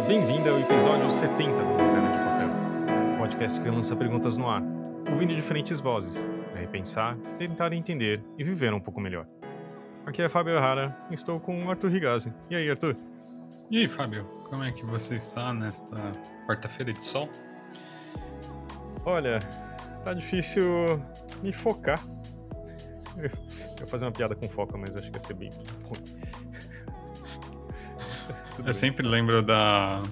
Bem-vinda, bem-vinda ao episódio 70 do Lanterna de Papel, podcast que lança perguntas no ar, ouvindo diferentes vozes, para repensar, tentar entender e viver um pouco melhor. Aqui é Fábio Errara, estou com o Arthur Rigazzi. E aí, Arthur? E aí, Fábio, como é que você está nesta quarta-feira de sol? Olha, tá difícil me focar. Eu ia fazer uma piada com foca, mas acho que ia ser bem ruim. Eu bem. sempre lembro da.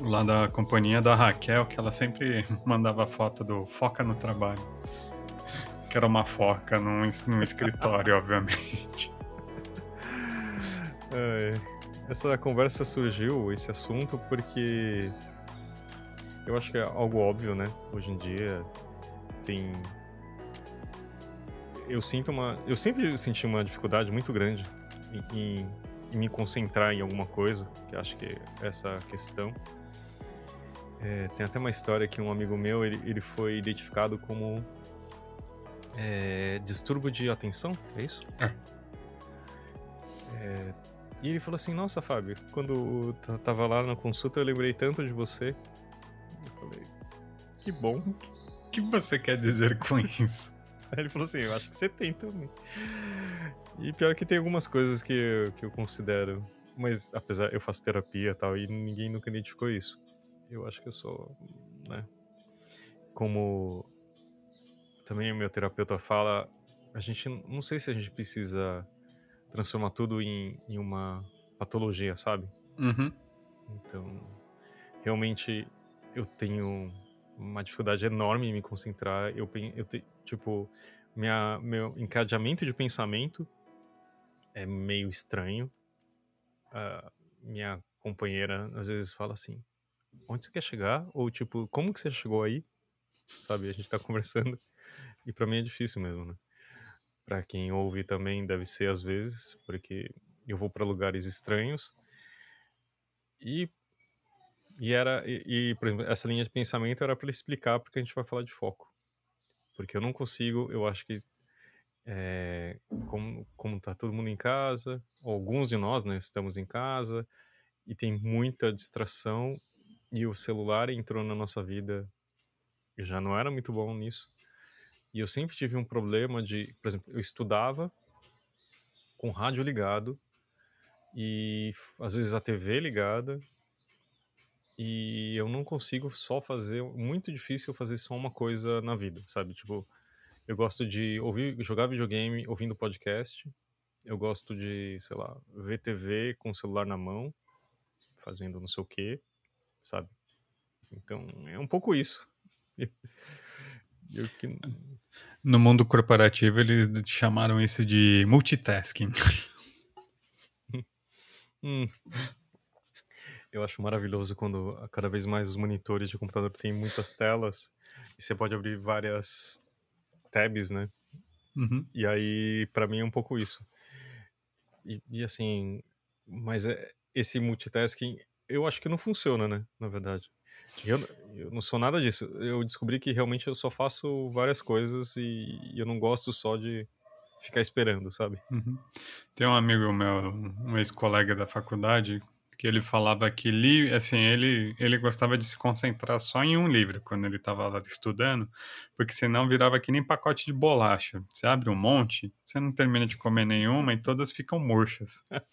Lá da companhia da Raquel, que ela sempre mandava foto do Foca no Trabalho. Que era uma foca num, num escritório, obviamente. É, essa conversa surgiu, esse assunto, porque eu acho que é algo óbvio, né? Hoje em dia tem. Eu sinto uma. Eu sempre senti uma dificuldade muito grande em, em me concentrar em alguma coisa, que acho que é essa questão. É, tem até uma história que um amigo meu ele, ele foi identificado como é, distúrbio de atenção, é isso? É. é. E ele falou assim: Nossa, Fábio, quando eu tava lá na consulta eu lembrei tanto de você. Eu falei: Que bom. O que você quer dizer com isso? Aí ele falou assim: Eu acho que você tem também. E pior que tem algumas coisas que, eu, que eu considero. Mas apesar, eu faço terapia e tal, e ninguém nunca identificou isso. Eu acho que eu sou, né? Como também o meu terapeuta fala, a gente não sei se a gente precisa transformar tudo em, em uma patologia, sabe? Uhum. Então, realmente eu tenho uma dificuldade enorme em me concentrar. Eu, eu tipo, minha, meu encadeamento de pensamento é meio estranho. Uh, minha companheira às vezes fala assim: onde você quer chegar? Ou tipo, como que você chegou aí? Sabe, a gente tá conversando. E para mim é difícil mesmo, né? Para quem ouve também deve ser às vezes, porque eu vou para lugares estranhos. E e era e, e, por exemplo, essa linha de pensamento era para explicar porque a gente vai falar de foco. Porque eu não consigo, eu acho que é, como, como tá todo mundo em casa, alguns de nós, né, estamos em casa e tem muita distração e o celular entrou na nossa vida. Eu já não era muito bom nisso. E eu sempre tive um problema de, por exemplo, eu estudava com rádio ligado e às vezes a TV ligada e eu não consigo só fazer, muito difícil fazer só uma coisa na vida, sabe? Tipo, eu gosto de ouvir, jogar videogame ouvindo podcast. Eu gosto de, sei lá, ver TV com o celular na mão, fazendo não sei o quê, sabe? Então, é um pouco isso. Que... No mundo corporativo, eles chamaram isso de multitasking. hum. Eu acho maravilhoso quando cada vez mais os monitores de computador têm muitas telas e você pode abrir várias tabs, né? Uhum. E aí, para mim, é um pouco isso. E, e, assim, mas é, esse multitasking, eu acho que não funciona, né? Na verdade. Eu, eu não sou nada disso. Eu descobri que realmente eu só faço várias coisas e, e eu não gosto só de ficar esperando, sabe? Uhum. Tem um amigo meu, um ex-colega da faculdade, que ele falava que li, assim, ele, ele gostava de se concentrar só em um livro quando ele estava lá estudando, porque senão virava que nem pacote de bolacha. Você abre um monte, você não termina de comer nenhuma e todas ficam murchas.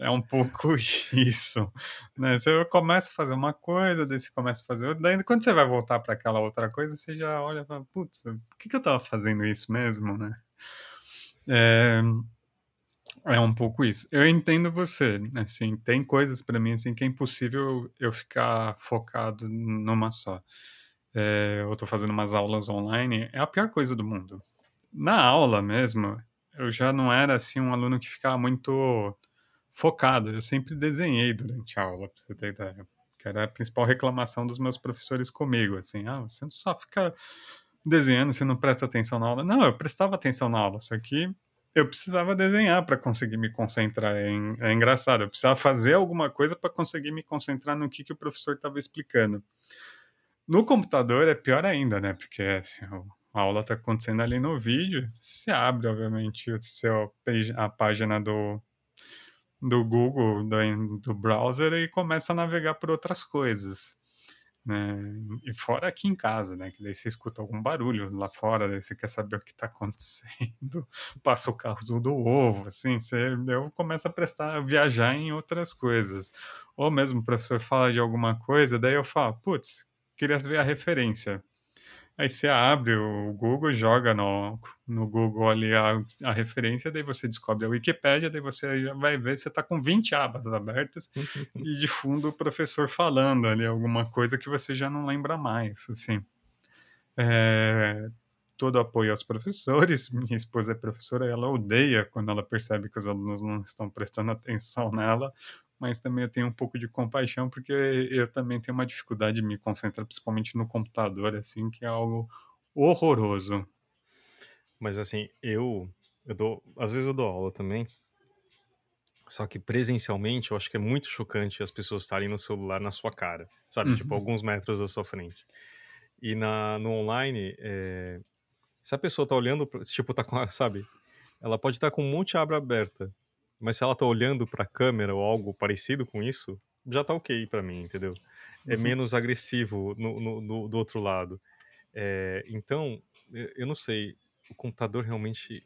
É um pouco isso, né? Você começa a fazer uma coisa, daí você começa a fazer outra, daí quando você vai voltar para aquela outra coisa, você já olha e fala, putz, por que, que eu estava fazendo isso mesmo, né? É, é um pouco isso. Eu entendo você, assim, tem coisas para mim assim que é impossível eu ficar focado numa só. É, eu estou fazendo umas aulas online, é a pior coisa do mundo. Na aula mesmo, eu já não era assim um aluno que ficava muito focado. Eu sempre desenhei durante a aula, para você ter ideia. Que era a principal reclamação dos meus professores comigo, assim, ah, você não só fica desenhando, você não presta atenção na aula. Não, eu prestava atenção na aula, só que eu precisava desenhar para conseguir me concentrar. É, é, engraçado, eu precisava fazer alguma coisa para conseguir me concentrar no que, que o professor estava explicando. No computador é pior ainda, né? Porque assim, a aula está acontecendo ali no vídeo, você abre, obviamente, o seu, a página do, do Google, do, do browser e começa a navegar por outras coisas. Né? E fora aqui em casa, né? Que daí você escuta algum barulho lá fora, daí você quer saber o que está acontecendo, passa o carro do ovo, assim, você, eu começo a prestar, a viajar em outras coisas. Ou mesmo o professor fala de alguma coisa, daí eu falo, putz, queria ver a referência. Aí você abre o Google, joga no, no Google ali a, a referência, daí você descobre a Wikipédia, daí você vai ver, você está com 20 abas abertas e de fundo o professor falando ali alguma coisa que você já não lembra mais, assim. É, todo apoio aos professores, minha esposa é professora, ela odeia quando ela percebe que os alunos não estão prestando atenção nela, mas também eu tenho um pouco de compaixão porque eu também tenho uma dificuldade de me concentrar, principalmente no computador, assim, que é algo horroroso. Mas assim, eu, eu dou, às vezes eu dou aula também. Só que presencialmente eu acho que é muito chocante as pessoas estarem no celular na sua cara, sabe? Tipo, uhum. Tipo, alguns metros da sua frente. E na, no online, é... se a pessoa tá olhando, tipo, tá com, sabe? Ela pode estar tá com um monte de aba aberta, mas se ela tá olhando pra câmera ou algo parecido com isso, já tá ok para mim, entendeu? É uhum. menos agressivo no, no, no, do outro lado. É, então, eu não sei, o computador realmente.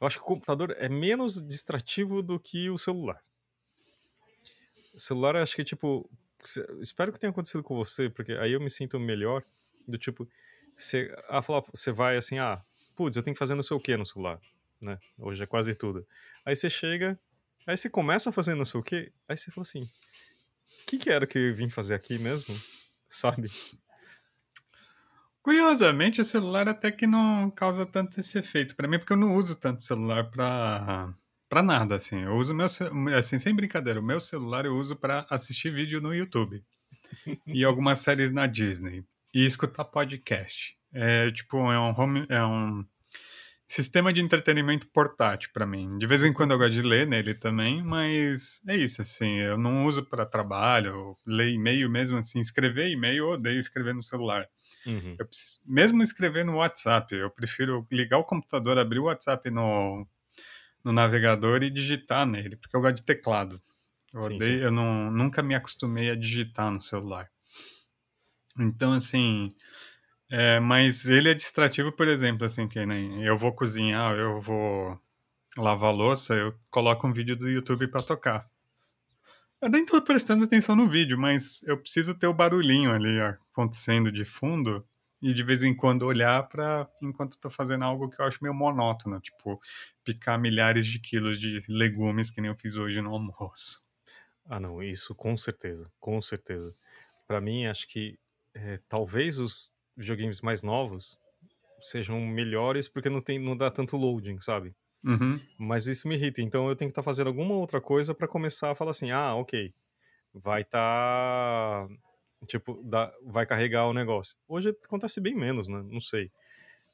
Eu acho que o computador é menos distrativo do que o celular. O celular, acho que, tipo. Espero que tenha acontecido com você, porque aí eu me sinto melhor. Do tipo, você, a falar, você vai assim, ah, putz, eu tenho que fazer não sei o que no celular, né? Hoje é quase tudo. Aí você chega, aí você começa fazer não sei o que, aí você fala assim: o que, que era que eu vim fazer aqui mesmo? Sabe? Curiosamente, o celular até que não causa tanto esse efeito para mim, porque eu não uso tanto celular para para nada, assim. Eu uso meu assim, sem brincadeira, o meu celular eu uso para assistir vídeo no YouTube e algumas séries na Disney e escutar podcast. É tipo, é um home, é um sistema de entretenimento portátil para mim. De vez em quando eu gosto de ler nele também, mas é isso, assim, eu não uso para trabalho, ler e-mail mesmo, assim, escrever e-mail eu odeio escrever no celular. Uhum. Preciso, mesmo escrever no WhatsApp, eu prefiro ligar o computador, abrir o WhatsApp no, no navegador e digitar nele, porque eu gosto de teclado. Eu sim, odeio, sim. eu não, nunca me acostumei a digitar no celular. Então, assim, é, mas ele é distrativo, por exemplo, assim, que nem eu vou cozinhar, eu vou lavar louça, eu coloco um vídeo do YouTube para tocar. Eu nem tô prestando atenção no vídeo, mas eu preciso ter o barulhinho ali acontecendo de fundo e de vez em quando olhar para enquanto tô fazendo algo que eu acho meio monótono, tipo picar milhares de quilos de legumes que nem eu fiz hoje no almoço. Ah, não, isso com certeza, com certeza. Para mim, acho que é, talvez os videogames mais novos sejam melhores porque não, tem, não dá tanto loading, sabe? Uhum. Mas isso me irrita, então eu tenho que estar tá fazendo alguma outra coisa para começar a falar assim: ah, ok, vai estar. Tá, tipo, dá, vai carregar o negócio. Hoje acontece bem menos, né? Não sei.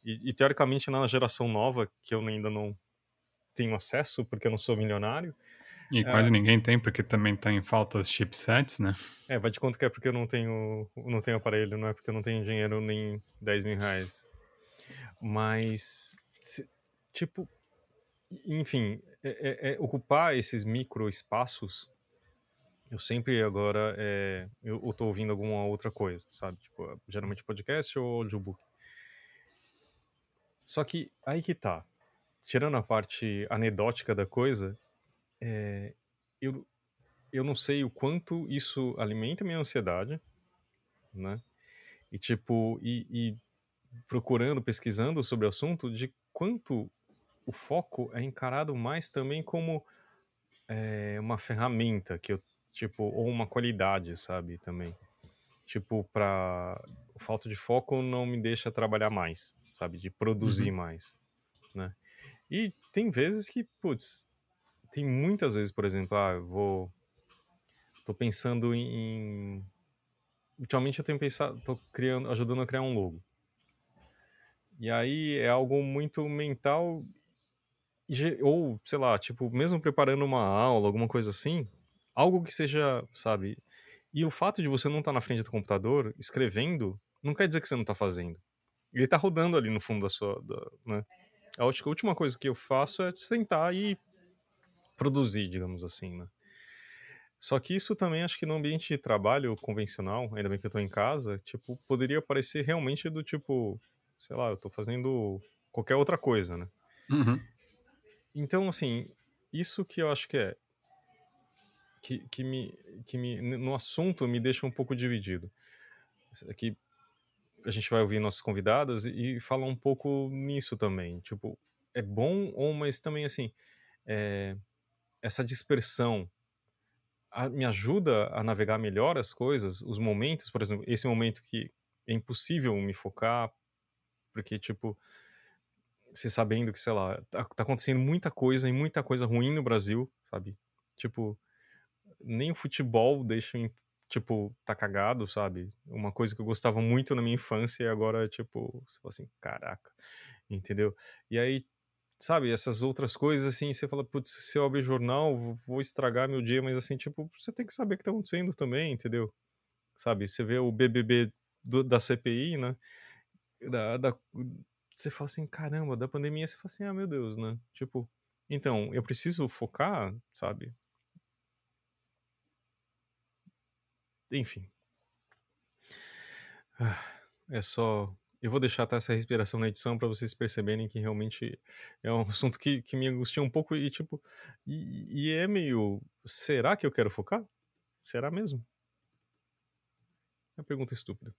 E, e, teoricamente na geração nova, que eu ainda não tenho acesso porque eu não sou milionário, e quase é. ninguém tem, porque também tá em falta os chipsets, né? É, vai de conta que é porque eu não tenho, não tenho aparelho, não é porque eu não tenho dinheiro nem 10 mil reais. Mas, se, tipo, enfim, é, é, é ocupar esses micro espaços, eu sempre agora, é, eu, eu tô ouvindo alguma outra coisa, sabe? Tipo, geralmente podcast ou audiobook. Só que aí que tá. Tirando a parte anedótica da coisa, é, eu, eu não sei o quanto isso alimenta minha ansiedade, né? E tipo, e, e procurando, pesquisando sobre o assunto, de quanto o foco é encarado mais também como é, uma ferramenta que eu tipo ou uma qualidade, sabe, também. Tipo, para o falta de foco não me deixa trabalhar mais, sabe, de produzir uhum. mais, né? E tem vezes que, putz, tem muitas vezes, por exemplo, ah, eu vou. Tô pensando em. Ultimamente eu tenho pensado, tô criando, ajudando a criar um logo. E aí é algo muito mental, ou sei lá, tipo, mesmo preparando uma aula, alguma coisa assim, algo que seja, sabe? E o fato de você não estar tá na frente do computador escrevendo, não quer dizer que você não está fazendo. Ele está rodando ali no fundo da sua. Da, né? A última coisa que eu faço é sentar e produzir, digamos assim, né? Só que isso também acho que no ambiente de trabalho convencional, ainda bem que eu tô em casa, tipo, poderia parecer realmente do tipo, sei lá, eu tô fazendo qualquer outra coisa, né? Uhum. Então, assim, isso que eu acho que é que, que, me, que me no assunto me deixa um pouco dividido. Aqui a gente vai ouvir nossas convidadas e, e falar um pouco nisso também. Tipo, é bom ou mas também assim, é, essa dispersão a, me ajuda a navegar melhor as coisas, os momentos, por exemplo, esse momento que é impossível me focar, porque, tipo, você sabendo que, sei lá, tá, tá acontecendo muita coisa e muita coisa ruim no Brasil, sabe? Tipo, nem o futebol deixa, tipo, tá cagado, sabe? Uma coisa que eu gostava muito na minha infância e agora, tipo, você fala assim, caraca, entendeu? E aí, sabe, essas outras coisas, assim, você fala, putz, se eu abrir jornal, vou estragar meu dia, mas assim, tipo, você tem que saber o que tá acontecendo também, entendeu? Sabe, você vê o BBB do, da CPI, né? Da, da, você fala assim, caramba, da pandemia, você fala assim, ah, meu Deus, né? Tipo, então, eu preciso focar, sabe? Enfim. Ah, é só eu vou deixar até essa respiração na edição para vocês perceberem que realmente é um assunto que, que me angustia um pouco e tipo. E, e é meio. Será que eu quero focar? Será mesmo? É uma pergunta estúpida.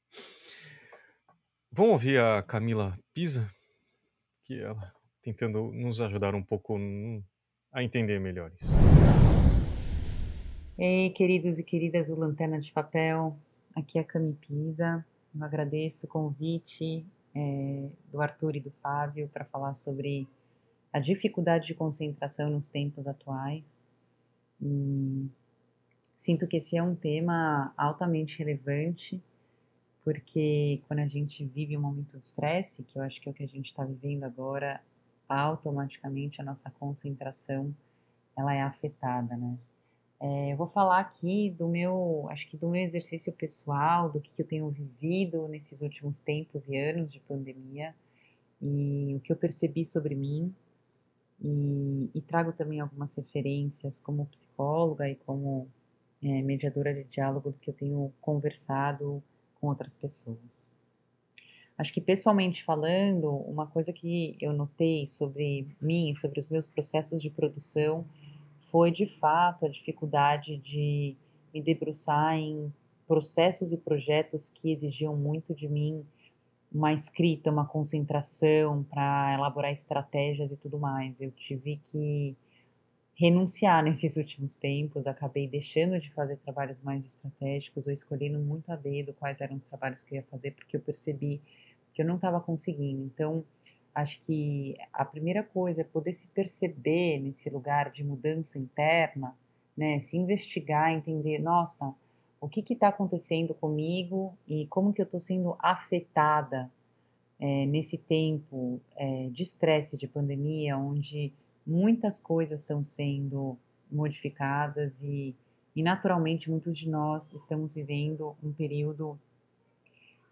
Vamos ouvir a Camila Pisa, que ela tentando nos ajudar um pouco a entender melhor isso. Ei, queridos e queridas do Lanterna de Papel, aqui é a Cami Pisa. Eu agradeço o convite é, do Arthur e do Fábio para falar sobre a dificuldade de concentração nos tempos atuais. E sinto que esse é um tema altamente relevante, porque quando a gente vive um momento de estresse, que eu acho que é o que a gente está vivendo agora, automaticamente a nossa concentração ela é afetada, né? É, eu vou falar aqui do meu, acho que do meu exercício pessoal, do que eu tenho vivido nesses últimos tempos e anos de pandemia e o que eu percebi sobre mim. E, e trago também algumas referências como psicóloga e como é, mediadora de diálogo do que eu tenho conversado com outras pessoas. Acho que pessoalmente falando, uma coisa que eu notei sobre mim, sobre os meus processos de produção, foi de fato a dificuldade de me debruçar em processos e projetos que exigiam muito de mim uma escrita, uma concentração para elaborar estratégias e tudo mais. Eu tive que renunciar nesses últimos tempos, acabei deixando de fazer trabalhos mais estratégicos ou escolhendo muito a dedo quais eram os trabalhos que eu ia fazer, porque eu percebi que eu não estava conseguindo. Então, Acho que a primeira coisa é poder se perceber nesse lugar de mudança interna, né? Se investigar, entender, nossa, o que está acontecendo comigo e como que eu estou sendo afetada é, nesse tempo é, de estresse, de pandemia, onde muitas coisas estão sendo modificadas e, e naturalmente muitos de nós estamos vivendo um período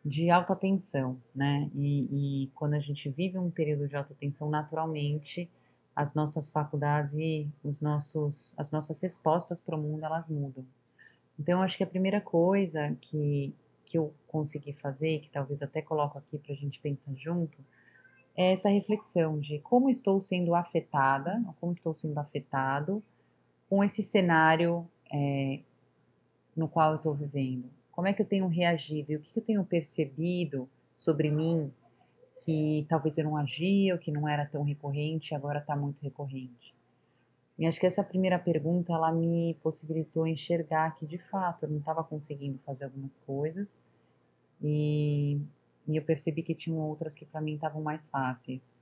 de alta tensão, né? E, e, quando a gente vive um período de alta tensão, naturalmente as nossas faculdades e os nossos, as nossas respostas para o mundo elas mudam. Então, acho que a primeira coisa que, que eu consegui fazer, que talvez até coloco aqui para a gente pensar junto, é essa reflexão de como estou sendo afetada, como estou sendo afetado com esse cenário é, no qual eu estou vivendo como é que eu tenho reagido e o que eu tenho percebido sobre mim que talvez eu não agia, ou que não era tão recorrente, agora está muito recorrente. E acho que essa primeira pergunta ela me possibilitou enxergar que de fato eu não estava conseguindo fazer algumas coisas e, e eu percebi que tinham outras que para mim estavam mais fáceis.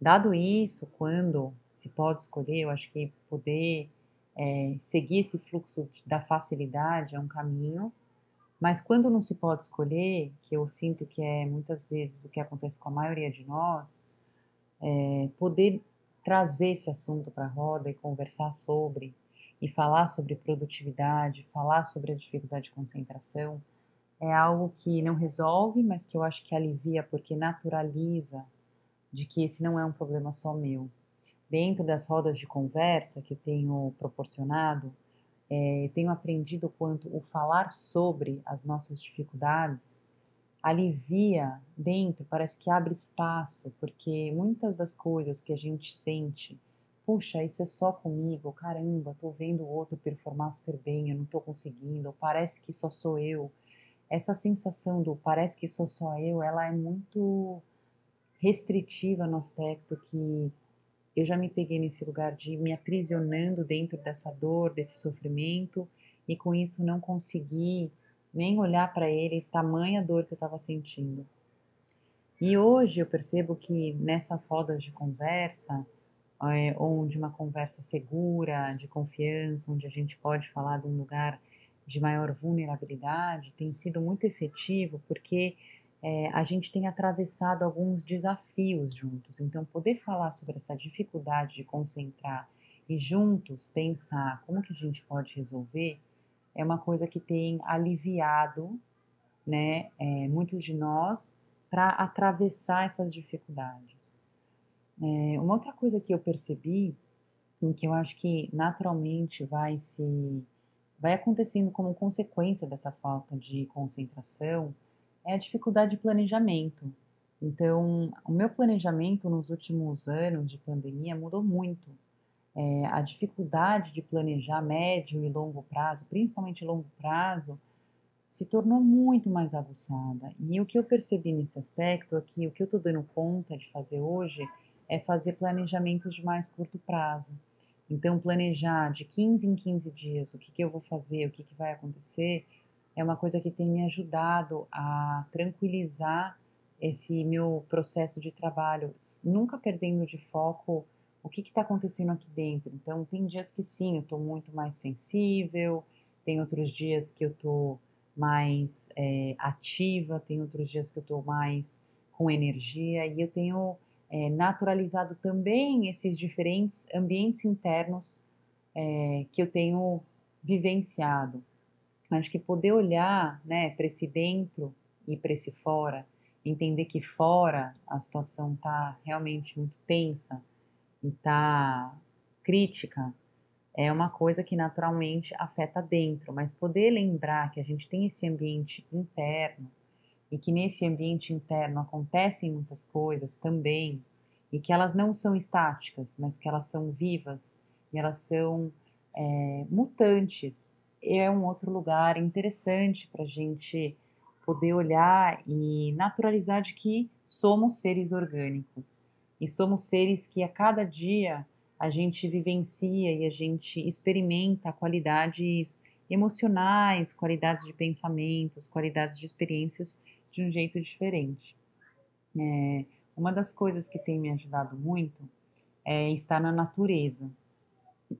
Dado isso, quando se pode escolher, eu acho que poder é, seguir esse fluxo da facilidade é um caminho mas quando não se pode escolher, que eu sinto que é muitas vezes o que acontece com a maioria de nós, é poder trazer esse assunto para a roda e conversar sobre, e falar sobre produtividade, falar sobre a dificuldade de concentração, é algo que não resolve, mas que eu acho que alivia porque naturaliza de que esse não é um problema só meu. dentro das rodas de conversa que eu tenho proporcionado, é, tenho aprendido quanto o falar sobre as nossas dificuldades alivia dentro, parece que abre espaço, porque muitas das coisas que a gente sente, puxa, isso é só comigo, caramba, tô vendo o outro performar super bem, eu não tô conseguindo, parece que só sou eu. Essa sensação do parece que sou só eu, ela é muito restritiva no aspecto que eu já me peguei nesse lugar de me aprisionando dentro dessa dor, desse sofrimento, e com isso não consegui nem olhar para ele, tamanha dor que eu estava sentindo. E hoje eu percebo que nessas rodas de conversa, é, onde uma conversa segura, de confiança, onde a gente pode falar de um lugar de maior vulnerabilidade, tem sido muito efetivo porque é, a gente tem atravessado alguns desafios juntos. Então, poder falar sobre essa dificuldade de concentrar e juntos pensar como que a gente pode resolver é uma coisa que tem aliviado, né, é, muitos de nós para atravessar essas dificuldades. É, uma outra coisa que eu percebi, em que eu acho que naturalmente vai se vai acontecendo como consequência dessa falta de concentração, é a dificuldade de planejamento. Então, o meu planejamento nos últimos anos de pandemia mudou muito é, a dificuldade de planejar médio e longo prazo, principalmente longo prazo, se tornou muito mais aguçada. E o que eu percebi nesse aspecto aqui, o que eu estou dando conta de fazer hoje é fazer planejamentos de mais curto prazo. Então, planejar de 15 em 15 dias o que, que eu vou fazer, o que, que vai acontecer, é uma coisa que tem me ajudado a tranquilizar esse meu processo de trabalho, nunca perdendo de foco o que está acontecendo aqui dentro. Então, tem dias que sim, eu estou muito mais sensível, tem outros dias que eu estou mais é, ativa, tem outros dias que eu estou mais com energia, e eu tenho é, naturalizado também esses diferentes ambientes internos é, que eu tenho vivenciado. Acho que poder olhar né, para esse dentro e para esse fora, entender que fora a situação está realmente muito tensa, e tá crítica é uma coisa que naturalmente afeta dentro, mas poder lembrar que a gente tem esse ambiente interno e que nesse ambiente interno acontecem muitas coisas também e que elas não são estáticas, mas que elas são vivas e elas são é, mutantes, é um outro lugar interessante para a gente poder olhar e naturalizar de que somos seres orgânicos e somos seres que a cada dia a gente vivencia e a gente experimenta qualidades emocionais, qualidades de pensamentos, qualidades de experiências de um jeito diferente. É, uma das coisas que tem me ajudado muito é estar na natureza.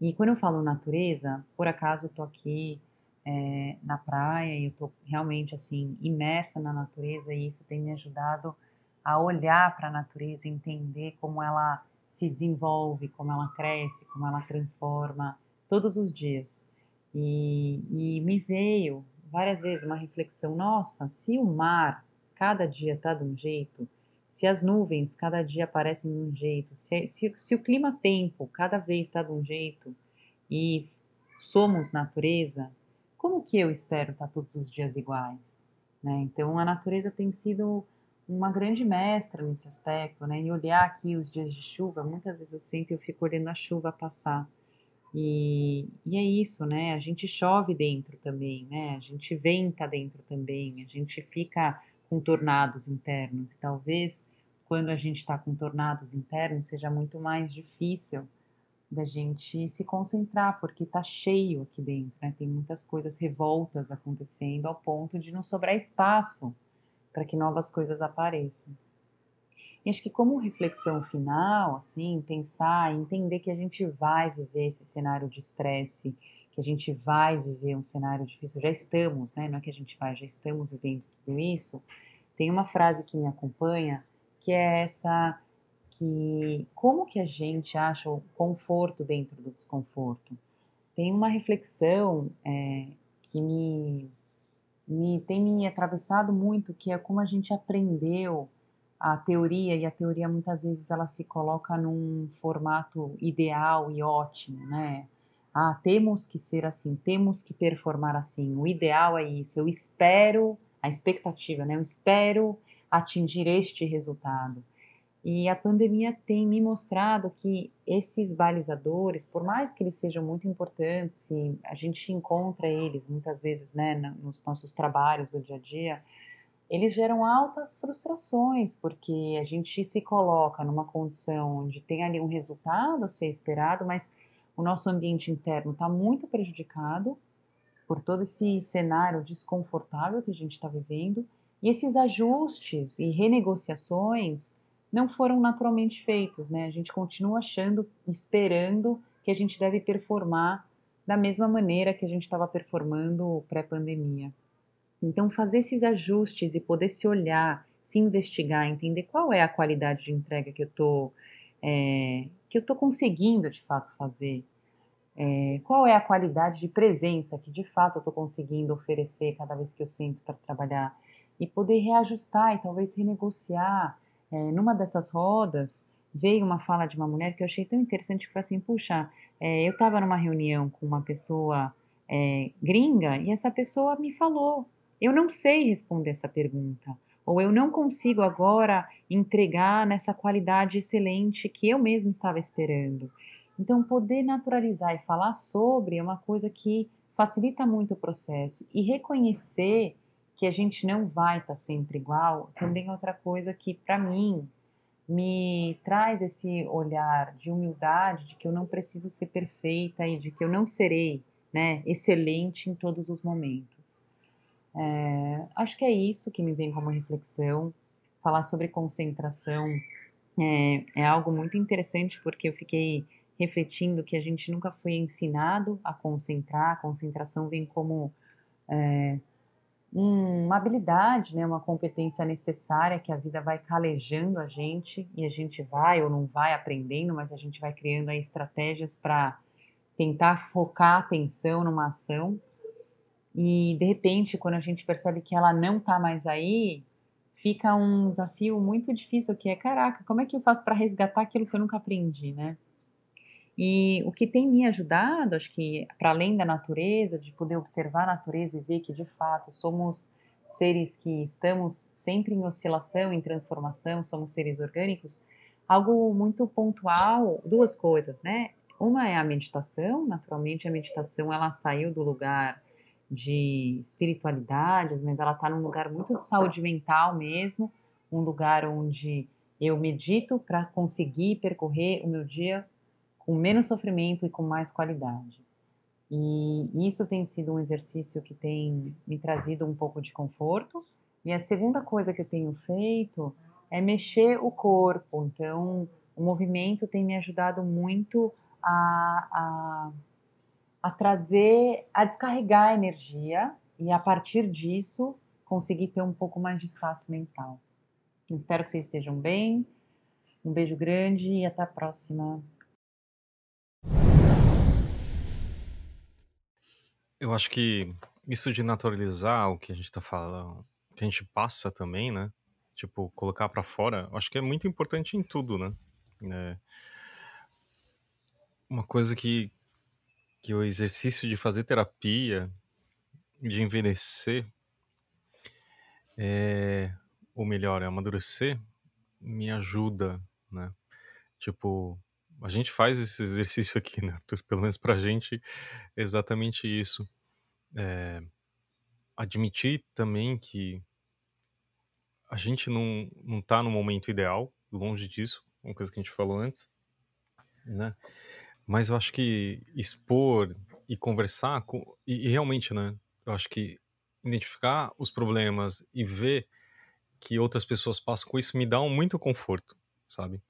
E quando eu falo natureza, por acaso eu tô aqui é, na praia e eu tô realmente assim imersa na natureza e isso tem me ajudado a olhar para a natureza, entender como ela se desenvolve, como ela cresce, como ela transforma todos os dias. E, e me veio várias vezes uma reflexão: nossa, se o mar cada dia está de um jeito, se as nuvens cada dia aparecem de um jeito, se, se, se o clima-tempo cada vez está de um jeito e somos natureza, como que eu espero estar tá todos os dias iguais? Né? Então a natureza tem sido uma grande mestra nesse aspecto, né? E olhar aqui os dias de chuva, muitas vezes eu sinto e eu fico olhando a chuva passar. E, e é isso, né? A gente chove dentro também, né? A gente venta dentro também, a gente fica com tornados internos. E talvez quando a gente está com tornados internos seja muito mais difícil da gente se concentrar, porque está cheio aqui dentro, né? Tem muitas coisas revoltas acontecendo ao ponto de não sobrar espaço para que novas coisas apareçam. E acho que como reflexão final, assim, pensar, entender que a gente vai viver esse cenário de estresse, que a gente vai viver um cenário difícil, já estamos, né? Não é que a gente vai, já estamos vivendo tudo isso. Tem uma frase que me acompanha, que é essa que como que a gente acha o conforto dentro do desconforto? Tem uma reflexão é, que me me tem me atravessado muito, que é como a gente aprendeu a teoria, e a teoria muitas vezes ela se coloca num formato ideal e ótimo, né? Ah, temos que ser assim, temos que performar assim, o ideal é isso, eu espero, a expectativa, né? Eu espero atingir este resultado. E a pandemia tem me mostrado que esses balizadores, por mais que eles sejam muito importantes, e a gente encontra eles muitas vezes né, nos nossos trabalhos do dia a dia, eles geram altas frustrações, porque a gente se coloca numa condição onde tem ali um resultado a ser esperado, mas o nosso ambiente interno está muito prejudicado por todo esse cenário desconfortável que a gente está vivendo, e esses ajustes e renegociações não foram naturalmente feitos, né? A gente continua achando, esperando que a gente deve performar da mesma maneira que a gente estava performando pré-pandemia. Então, fazer esses ajustes e poder se olhar, se investigar, entender qual é a qualidade de entrega que eu estou é, que eu estou conseguindo de fato fazer, é, qual é a qualidade de presença que de fato eu estou conseguindo oferecer cada vez que eu sinto para trabalhar? E poder reajustar e talvez renegociar. É, numa dessas rodas veio uma fala de uma mulher que eu achei tão interessante que foi assim, puxa, é, eu estava numa reunião com uma pessoa é, gringa e essa pessoa me falou. Eu não sei responder essa pergunta, ou eu não consigo agora entregar nessa qualidade excelente que eu mesmo estava esperando. Então, poder naturalizar e falar sobre é uma coisa que facilita muito o processo e reconhecer que a gente não vai estar sempre igual também é outra coisa que, para mim, me traz esse olhar de humildade, de que eu não preciso ser perfeita e de que eu não serei né, excelente em todos os momentos. É, acho que é isso que me vem como reflexão. Falar sobre concentração é, é algo muito interessante porque eu fiquei refletindo que a gente nunca foi ensinado a concentrar. A concentração vem como é, uma habilidade, né, uma competência necessária que a vida vai calejando a gente e a gente vai ou não vai aprendendo, mas a gente vai criando estratégias para tentar focar a atenção numa ação. E de repente, quando a gente percebe que ela não está mais aí, fica um desafio muito difícil, que é, caraca, como é que eu faço para resgatar aquilo que eu nunca aprendi, né? E o que tem me ajudado, acho que para além da natureza, de poder observar a natureza e ver que de fato somos seres que estamos sempre em oscilação, em transformação, somos seres orgânicos, algo muito pontual, duas coisas, né? Uma é a meditação, naturalmente a meditação ela saiu do lugar de espiritualidade, mas ela está num lugar muito de saúde mental mesmo, um lugar onde eu medito para conseguir percorrer o meu dia com menos sofrimento e com mais qualidade. E isso tem sido um exercício que tem me trazido um pouco de conforto. E a segunda coisa que eu tenho feito é mexer o corpo. Então, o movimento tem me ajudado muito a, a a trazer, a descarregar a energia e a partir disso conseguir ter um pouco mais de espaço mental. Espero que vocês estejam bem. Um beijo grande e até a próxima. Eu acho que isso de naturalizar o que a gente está falando, o que a gente passa também, né? Tipo, colocar para fora, acho que é muito importante em tudo, né? É uma coisa que, que o exercício de fazer terapia, de envelhecer, é, ou melhor, é amadurecer, me ajuda, né? Tipo, a gente faz esse exercício aqui, né? Pelo menos pra gente, exatamente isso. É, admitir também que a gente não, não tá no momento ideal, longe disso, uma coisa que a gente falou antes, né? Mas eu acho que expor e conversar com, e, e realmente, né? Eu acho que identificar os problemas e ver que outras pessoas passam com isso me dá um muito conforto, sabe?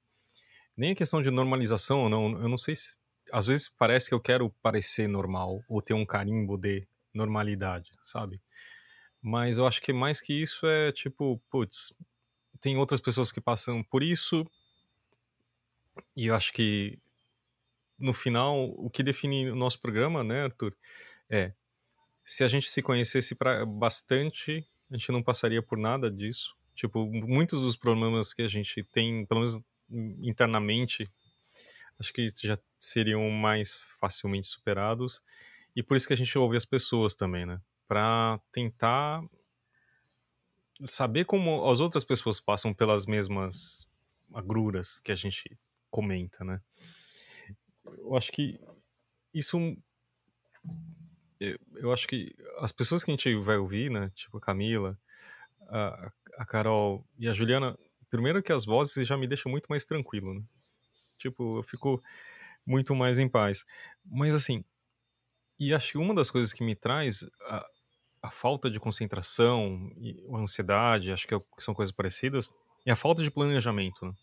Nem a questão de normalização não, eu não sei se às vezes parece que eu quero parecer normal ou ter um carimbo de normalidade, sabe? Mas eu acho que mais que isso é tipo, putz, tem outras pessoas que passam por isso e eu acho que no final, o que define o nosso programa, né, Arthur, é se a gente se conhecesse pra, bastante, a gente não passaria por nada disso, Tipo, muitos dos problemas que a gente tem, pelo menos internamente, acho que já seriam mais facilmente superados. E por isso que a gente ouve as pessoas também, né? Para tentar saber como as outras pessoas passam pelas mesmas agruras que a gente comenta, né? Eu acho que isso eu, acho que as pessoas que a gente vai ouvir, né, tipo a Camila, a, a Carol e a Juliana, primeiro que as vozes já me deixam muito mais tranquilo, né? Tipo, eu fico muito mais em paz. Mas assim, e acho que uma das coisas que me traz a, a falta de concentração e a ansiedade, acho que, é, que são coisas parecidas, é a falta de planejamento, né?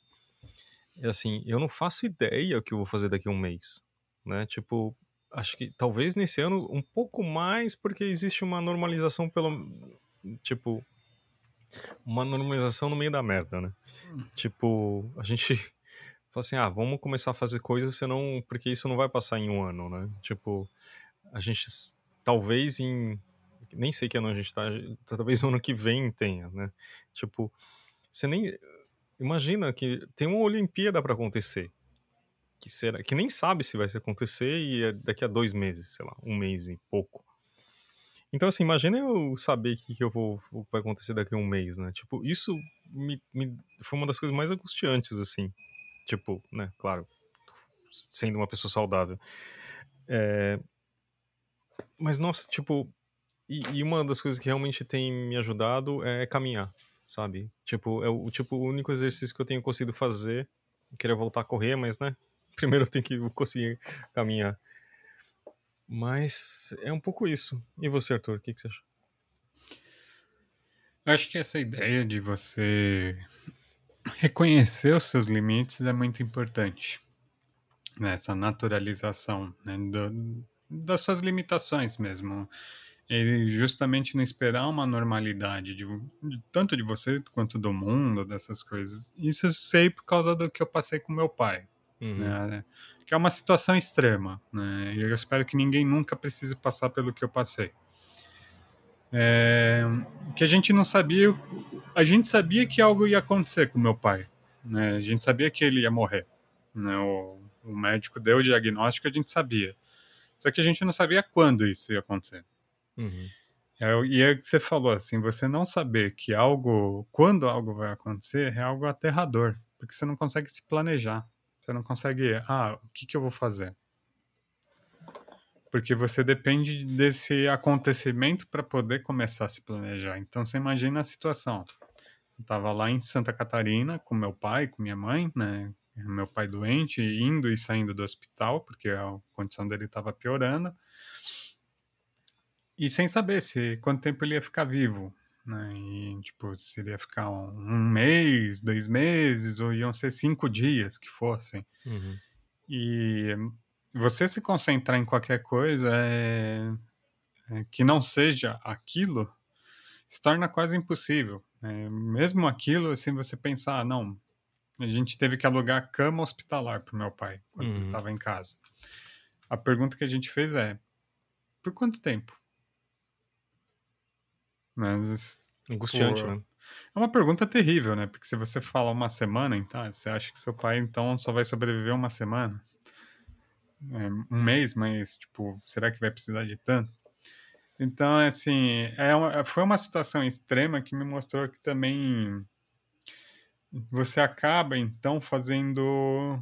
É assim, eu não faço ideia o que eu vou fazer daqui a um mês, né? Tipo, acho que talvez nesse ano um pouco mais, porque existe uma normalização pelo. Tipo. Uma normalização no meio da merda, né? Hum. Tipo, a gente fala assim: ah, vamos começar a fazer coisas, senão. Porque isso não vai passar em um ano, né? Tipo, a gente. Talvez em. Nem sei que ano a gente tá. Talvez no ano que vem tenha, né? Tipo, você nem. Imagina que tem uma Olimpíada para acontecer que será que nem sabe se vai acontecer e é daqui a dois meses, sei lá, um mês e pouco. Então, assim, imagina eu saber o que, que eu vou vai acontecer daqui a um mês, né? Tipo, isso me, me foi uma das coisas mais angustiantes, assim. Tipo, né? Claro, sendo uma pessoa saudável. É... Mas, nossa, tipo, e, e, uma das coisas que realmente tem me ajudado é caminhar, sabe? Tipo, é o, tipo, o único exercício que eu tenho conseguido fazer. Eu queria voltar a correr, mas, né? primeiro eu tenho que conseguir caminhar. Mas é um pouco isso. E você, Arthur, o que, que você acha? Acho que essa ideia de você reconhecer os seus limites é muito importante. Nessa naturalização né, do, das suas limitações mesmo. Ele justamente não esperar uma normalidade, de, de, tanto de você quanto do mundo, dessas coisas. Isso eu sei por causa do que eu passei com meu pai. Uhum. Né? Que é uma situação extrema, né? E eu espero que ninguém nunca precise passar pelo que eu passei. É, que a gente não sabia, a gente sabia que algo ia acontecer com meu pai, né? A gente sabia que ele ia morrer, né? O, o médico deu o diagnóstico, a gente sabia. Só que a gente não sabia quando isso ia acontecer. Uhum. É, e é o que você falou, assim, você não saber que algo, quando algo vai acontecer, é algo aterrador, porque você não consegue se planejar. Você não consegue, ah, o que, que eu vou fazer? Porque você depende desse acontecimento para poder começar a se planejar. Então você imagina a situação. Eu estava lá em Santa Catarina com meu pai, com minha mãe, né? Meu pai doente, indo e saindo do hospital, porque a condição dele estava piorando. E sem saber se quanto tempo ele ia ficar vivo né? E, tipo, seria ficar um, um, mês, dois meses, ou iam ser cinco dias que fossem. Uhum. E você se concentrar em qualquer coisa é, é, que não seja aquilo se torna quase impossível. É, mesmo aquilo, assim, você pensar, ah, não, a gente teve que alugar cama hospitalar para meu pai quando uhum. ele estava em casa. A pergunta que a gente fez é, por quanto tempo? Mas. Angustiante, né? É uma pergunta terrível, né? Porque se você fala uma semana, então, você acha que seu pai então só vai sobreviver uma semana? É, um mês, mas, tipo, será que vai precisar de tanto? Então, assim, é uma, foi uma situação extrema que me mostrou que também você acaba, então, fazendo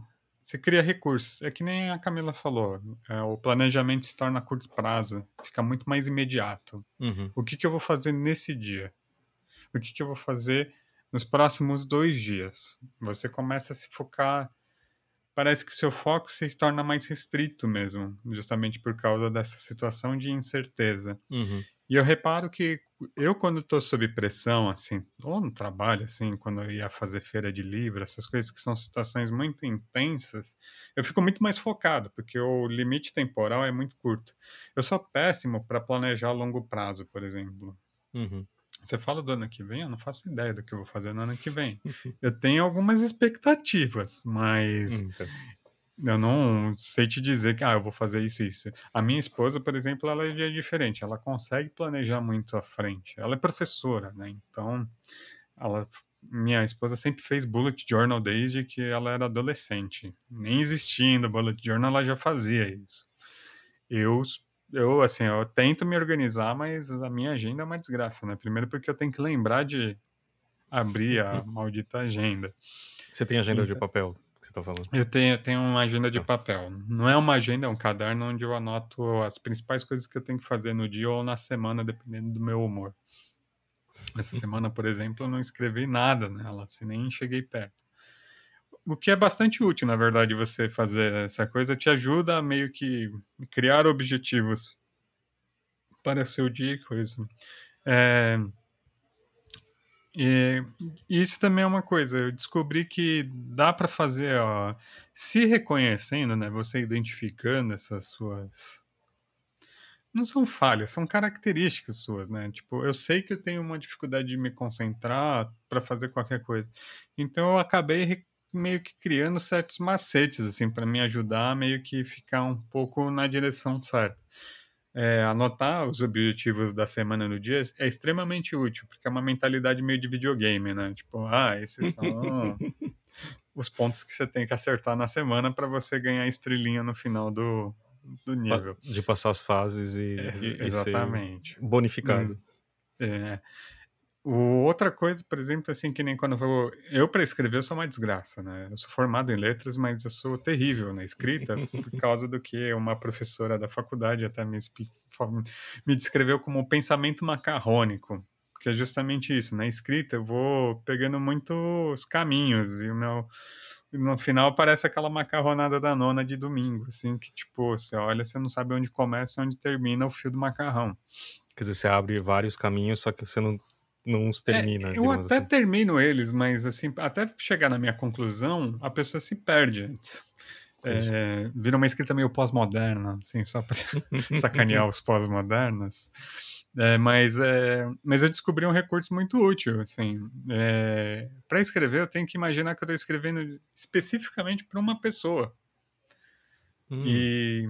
você cria recursos. É que nem a Camila falou, é, o planejamento se torna a curto prazo, fica muito mais imediato. Uhum. O que, que eu vou fazer nesse dia? O que, que eu vou fazer nos próximos dois dias? Você começa a se focar. Parece que o seu foco se torna mais restrito mesmo, justamente por causa dessa situação de incerteza. Uhum. E eu reparo que eu, quando estou sob pressão, assim, ou no trabalho, assim, quando eu ia fazer feira de livro, essas coisas que são situações muito intensas, eu fico muito mais focado, porque o limite temporal é muito curto. Eu sou péssimo para planejar a longo prazo, por exemplo. Uhum. Você fala do ano que vem, eu não faço ideia do que eu vou fazer no ano que vem. Eu tenho algumas expectativas, mas então eu não sei te dizer que ah, eu vou fazer isso isso. A minha esposa, por exemplo, ela é diferente. Ela consegue planejar muito à frente. Ela é professora, né? Então, ela minha esposa sempre fez bullet journal desde que ela era adolescente. Nem existia ainda bullet journal, ela já fazia isso. Eu, eu assim, eu tento me organizar, mas a minha agenda é uma desgraça, né? Primeiro porque eu tenho que lembrar de abrir a maldita agenda. Você tem agenda então, de papel que você está falando? Eu tenho, eu tenho uma agenda de ah. papel. Não é uma agenda, é um caderno onde eu anoto as principais coisas que eu tenho que fazer no dia ou na semana, dependendo do meu humor. Essa semana, por exemplo, eu não escrevi nada nela, assim, nem cheguei perto. O que é bastante útil, na verdade, você fazer essa coisa, te ajuda a meio que criar objetivos para seu dia e coisa. É, e isso também é uma coisa, eu descobri que dá para fazer, ó, se reconhecendo, né, você identificando essas suas não são falhas, são características suas, né? Tipo, eu sei que eu tenho uma dificuldade de me concentrar para fazer qualquer coisa. Então eu acabei meio que criando certos macetes assim para me ajudar a meio que ficar um pouco na direção certa. É, anotar os objetivos da semana no dia é extremamente útil, porque é uma mentalidade meio de videogame, né? Tipo, ah, esses são os pontos que você tem que acertar na semana para você ganhar estrelinha no final do, do nível. De passar as fases e, é, e exatamente. bonificado. Hum, é. Outra coisa, por exemplo, assim, que nem quando eu vou. Eu, para escrever, eu sou uma desgraça, né? Eu sou formado em letras, mas eu sou terrível na escrita, por causa do que uma professora da faculdade até me, me descreveu como pensamento macarrônico. Que é justamente isso. Na escrita, eu vou pegando muitos caminhos, e o meu no final parece aquela macarronada da nona de domingo, assim, que tipo, você olha, você não sabe onde começa e onde termina o fio do macarrão. Quer dizer, você abre vários caminhos, só que você não, não os termina. É, eu até assim. termino eles, mas assim, até chegar na minha conclusão, a pessoa se perde antes. É, vira uma escrita meio pós-moderna, assim, só para sacanear os pós-modernos. É, mas, é, mas eu descobri um recurso muito útil. Assim, é, para escrever, eu tenho que imaginar que eu estou escrevendo especificamente para uma pessoa. Hum. E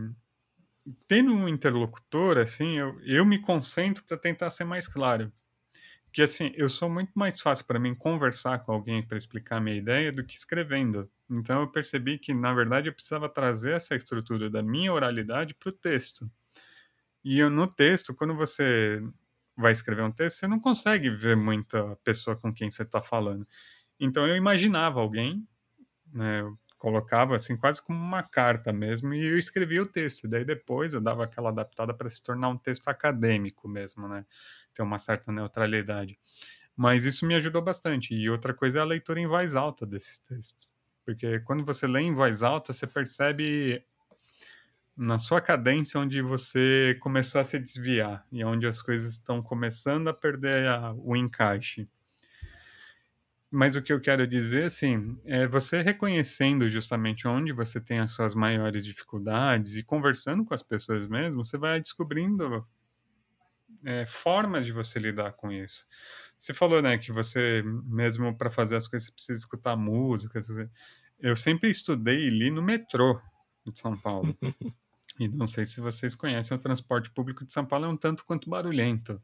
tendo um interlocutor, assim, eu, eu me concentro para tentar ser mais claro. Porque, assim, eu sou muito mais fácil para mim conversar com alguém para explicar a minha ideia do que escrevendo. Então, eu percebi que, na verdade, eu precisava trazer essa estrutura da minha oralidade para o texto. E no texto, quando você vai escrever um texto, você não consegue ver muita pessoa com quem você está falando. Então eu imaginava alguém, né, eu colocava assim quase como uma carta mesmo e eu escrevia o texto. Daí depois eu dava aquela adaptada para se tornar um texto acadêmico mesmo, né, ter uma certa neutralidade. Mas isso me ajudou bastante. E outra coisa é a leitura em voz alta desses textos. Porque quando você lê em voz alta, você percebe na sua cadência onde você começou a se desviar e onde as coisas estão começando a perder a, o encaixe. Mas o que eu quero dizer, assim, é você reconhecendo justamente onde você tem as suas maiores dificuldades e conversando com as pessoas mesmo, você vai descobrindo é, formas de você lidar com isso. Você falou, né, que você mesmo para fazer as coisas precisa escutar música. Eu sempre estudei e li no metrô de São Paulo. E não sei se vocês conhecem, o transporte público de São Paulo é um tanto quanto barulhento.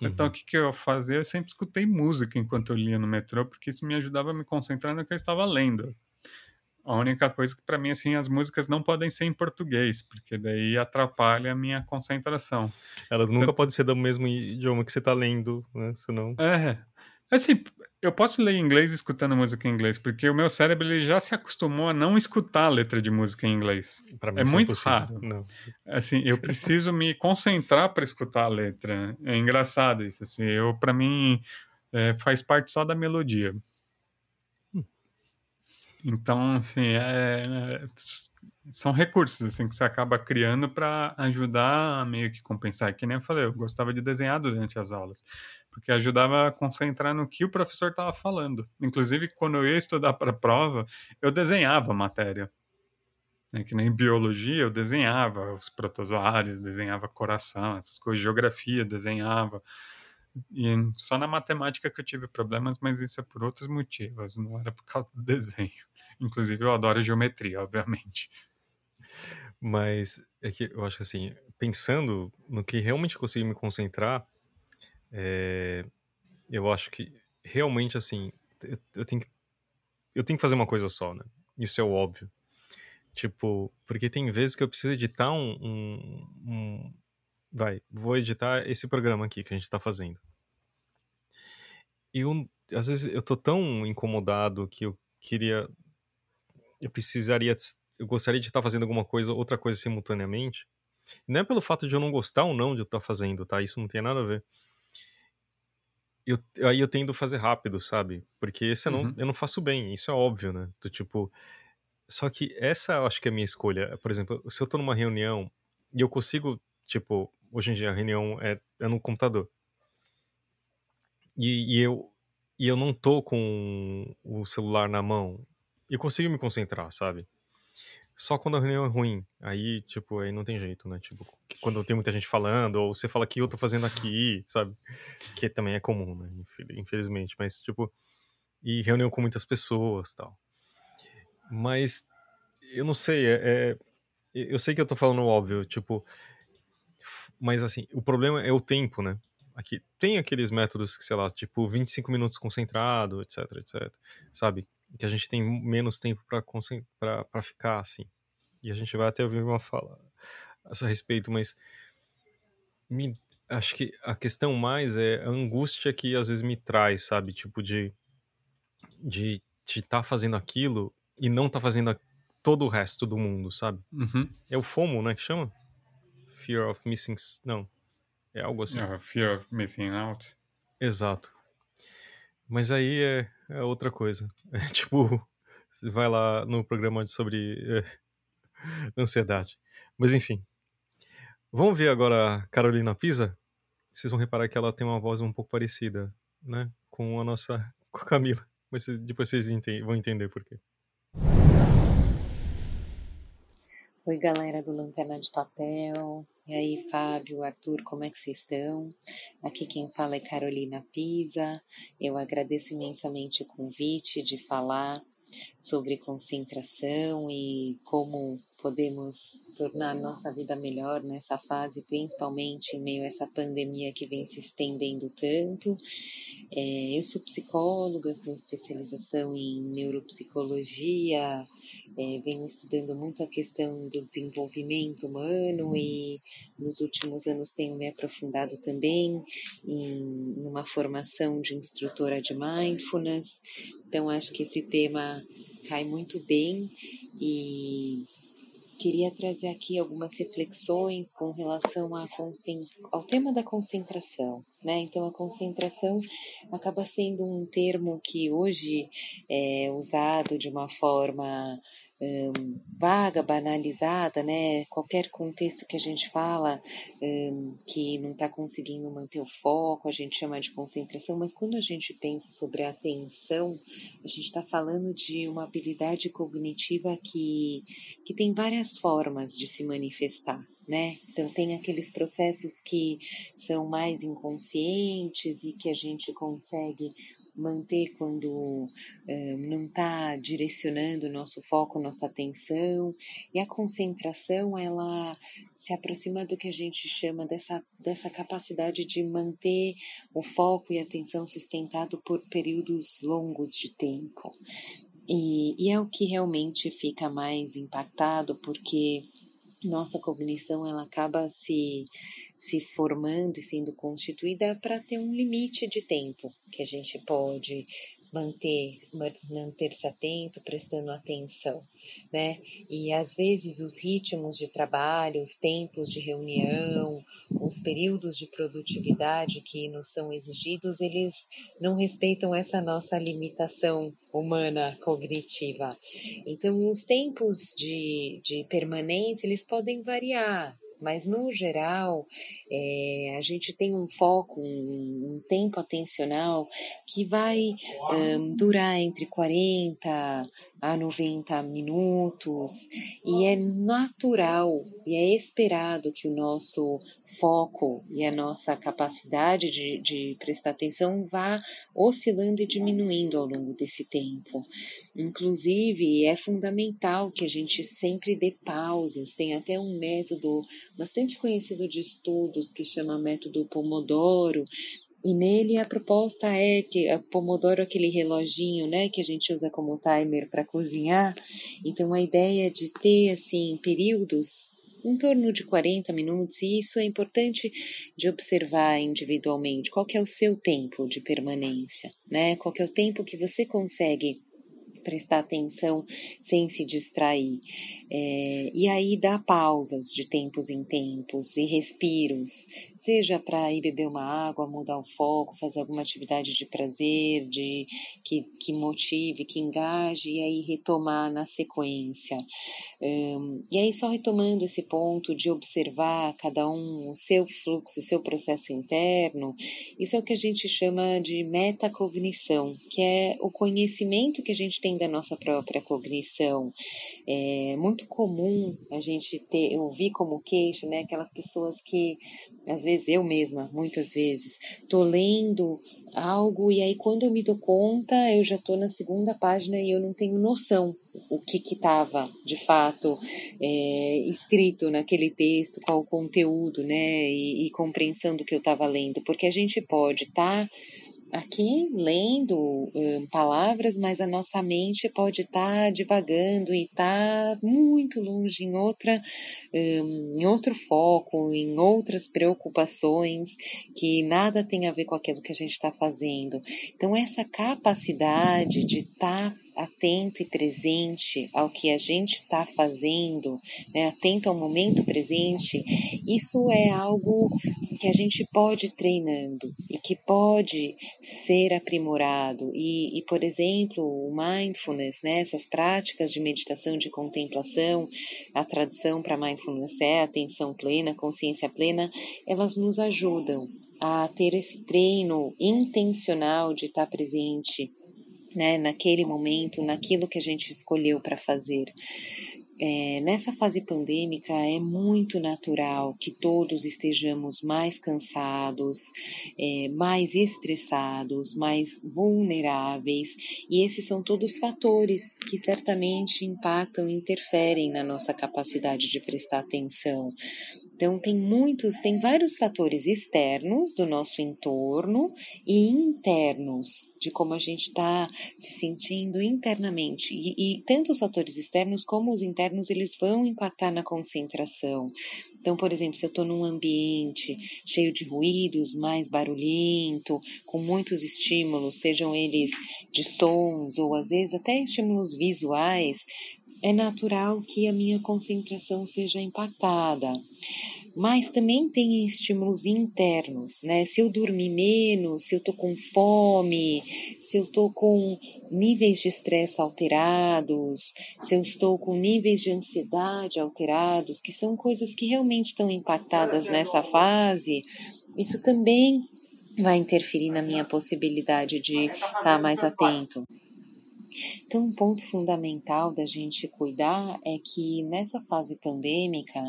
Então, uhum. o que, que eu fazia? Eu sempre escutei música enquanto eu lia no metrô, porque isso me ajudava a me concentrar no que eu estava lendo. A única coisa que, para mim, assim, as músicas não podem ser em português, porque daí atrapalha a minha concentração. Elas nunca então, podem ser do mesmo idioma que você está lendo, né? Senão... É. Assim, eu posso ler em inglês escutando música em inglês, porque o meu cérebro ele já se acostumou a não escutar a letra de música em inglês. é, é muito é raro. Não. Assim, eu preciso me concentrar para escutar a letra. É engraçado isso. Assim, eu, para mim, é, faz parte só da melodia. Hum. Então, assim, é, é, são recursos assim que você acaba criando para ajudar a meio que compensar. Que nem eu falei, eu gostava de desenhar durante as aulas porque ajudava a concentrar no que o professor estava falando. Inclusive, quando eu ia estudar para a prova, eu desenhava a matéria. É que nem biologia, eu desenhava os protozoários, desenhava coração, essas coisas, geografia, desenhava. E só na matemática que eu tive problemas, mas isso é por outros motivos, não era por causa do desenho. Inclusive, eu adoro geometria, obviamente. Mas é que eu acho que assim, pensando no que realmente consegui me concentrar, é, eu acho que realmente assim, eu, tenho que, eu tenho que fazer uma coisa só, né? Isso é o óbvio. Tipo, porque tem vezes que eu preciso editar um, um, um vai, vou editar esse programa aqui que a gente tá fazendo. E eu, às vezes eu tô tão incomodado que eu queria eu precisaria eu gostaria de estar fazendo alguma coisa, outra coisa simultaneamente. Não é pelo fato de eu não gostar ou não de eu estar fazendo, tá? Isso não tem nada a ver. Eu, aí eu tendo fazer rápido, sabe? Porque senão uhum. eu não faço bem, isso é óbvio, né? Do tipo. Só que essa eu acho que é a minha escolha. Por exemplo, se eu tô numa reunião e eu consigo, tipo, hoje em dia a reunião é, é no computador. E, e, eu, e eu não tô com o celular na mão. Eu consigo me concentrar, sabe? Só quando a reunião é ruim. Aí, tipo, aí não tem jeito, né? Tipo, quando tem muita gente falando, ou você fala que eu tô fazendo aqui, sabe? Que também é comum, né? Infelizmente. Mas, tipo, e reunião com muitas pessoas tal. Mas, eu não sei, é, é, eu sei que eu tô falando óbvio, tipo, mas assim, o problema é o tempo, né? Aqui tem aqueles métodos que, sei lá, tipo 25 minutos concentrado, etc, etc, sabe? Que a gente tem menos tempo para ficar assim. E a gente vai até ouvir uma fala a respeito, mas me, acho que a questão mais é a angústia que às vezes me traz, sabe? Tipo de de estar tá fazendo aquilo e não tá fazendo a, todo o resto do mundo, sabe? Uhum. É o FOMO, né, que chama? Fear of Missing... Não, é algo assim. Uh, fear of Missing Out. Exato. Mas aí é, é outra coisa. É tipo, você vai lá no programa sobre é, ansiedade. Mas enfim. Vamos ver agora Carolina Pisa? Vocês vão reparar que ela tem uma voz um pouco parecida, né? Com a nossa. com a Camila. Mas depois vocês vão entender por quê. Oi, galera do Lanterna de Papel. E aí, Fábio, Arthur, como é que vocês estão? Aqui quem fala é Carolina Pisa. Eu agradeço imensamente o convite de falar sobre concentração e como podemos tornar nossa vida melhor nessa fase, principalmente em meio a essa pandemia que vem se estendendo tanto. É, eu sou psicóloga com especialização em neuropsicologia, é, venho estudando muito a questão do desenvolvimento humano e nos últimos anos tenho me aprofundado também em uma formação de instrutora de mindfulness. Então acho que esse tema cai muito bem e queria trazer aqui algumas reflexões com relação ao tema da concentração. Né? Então, a concentração acaba sendo um termo que hoje é usado de uma forma um, vaga, banalizada, né? Qualquer contexto que a gente fala um, que não está conseguindo manter o foco, a gente chama de concentração, mas quando a gente pensa sobre a atenção, a gente está falando de uma habilidade cognitiva que, que tem várias formas de se manifestar. Né? Então tem aqueles processos que são mais inconscientes e que a gente consegue manter quando uh, não está direcionando o nosso foco, nossa atenção. E a concentração, ela se aproxima do que a gente chama dessa, dessa capacidade de manter o foco e a atenção sustentado por períodos longos de tempo. E, e é o que realmente fica mais impactado, porque nossa cognição ela acaba se se formando e sendo constituída para ter um limite de tempo que a gente pode manter manter-se atento, prestando atenção, né? E às vezes os ritmos de trabalho, os tempos de reunião, os períodos de produtividade que nos são exigidos, eles não respeitam essa nossa limitação humana cognitiva. Então, os tempos de, de permanência, eles podem variar, mas no geral é, a gente tem um foco, um, um tempo atencional que vai um, durar entre 40 a 90 minutos. E é natural e é esperado que o nosso foco e a nossa capacidade de, de prestar atenção vá oscilando e diminuindo ao longo desse tempo. Inclusive, é fundamental que a gente sempre dê pausas. Tem até um método bastante conhecido de estudos que chama método Pomodoro, E nele a proposta é que a Pomodoro, aquele reloginho, né, que a gente usa como timer para cozinhar. Então a ideia de ter assim períodos em torno de 40 minutos, e isso é importante de observar individualmente. Qual é o seu tempo de permanência, né? Qual é o tempo que você consegue prestar atenção sem se distrair. É, e aí dá pausas de tempos em tempos e respiros, seja para ir beber uma água, mudar o foco, fazer alguma atividade de prazer, de que, que motive, que engaje e aí retomar na sequência. Um, e aí só retomando esse ponto de observar cada um o seu fluxo, o seu processo interno, isso é o que a gente chama de metacognição, que é o conhecimento que a gente tem da nossa própria cognição. É muito comum a gente ter, ouvir como queixa, né, aquelas pessoas que, às vezes eu mesma, muitas vezes, tô lendo algo e aí quando eu me dou conta eu já estou na segunda página e eu não tenho noção o que que estava de fato é, escrito naquele texto, qual o conteúdo, né, e, e compreensão do que eu estava lendo, porque a gente pode estar tá aqui lendo um, palavras, mas a nossa mente pode estar tá divagando e estar tá muito longe em outra, um, em outro foco, em outras preocupações que nada tem a ver com aquilo que a gente está fazendo. Então essa capacidade de estar tá atento e presente ao que a gente está fazendo, né, atento ao momento presente, isso é algo que a gente pode ir treinando e que pode ser aprimorado. E, e por exemplo, o mindfulness, né, essas práticas de meditação, de contemplação, a tradução para mindfulness é atenção plena, consciência plena, elas nos ajudam a ter esse treino intencional de estar presente né, naquele momento, naquilo que a gente escolheu para fazer. É, nessa fase pandêmica é muito natural que todos estejamos mais cansados, é, mais estressados, mais vulneráveis, e esses são todos fatores que certamente impactam e interferem na nossa capacidade de prestar atenção. Então, tem muitos, tem vários fatores externos do nosso entorno e internos, de como a gente está se sentindo internamente. E, e tanto os fatores externos como os internos, eles vão impactar na concentração. Então, por exemplo, se eu estou num ambiente cheio de ruídos, mais barulhento, com muitos estímulos, sejam eles de sons ou às vezes até estímulos visuais, é natural que a minha concentração seja impactada. Mas também tem estímulos internos, né? Se eu dormir menos, se eu tô com fome, se eu tô com níveis de estresse alterados, se eu estou com níveis de ansiedade alterados, que são coisas que realmente estão impactadas nessa fase, isso também vai interferir na minha possibilidade de estar tá mais atento. Então, um ponto fundamental da gente cuidar é que nessa fase pandêmica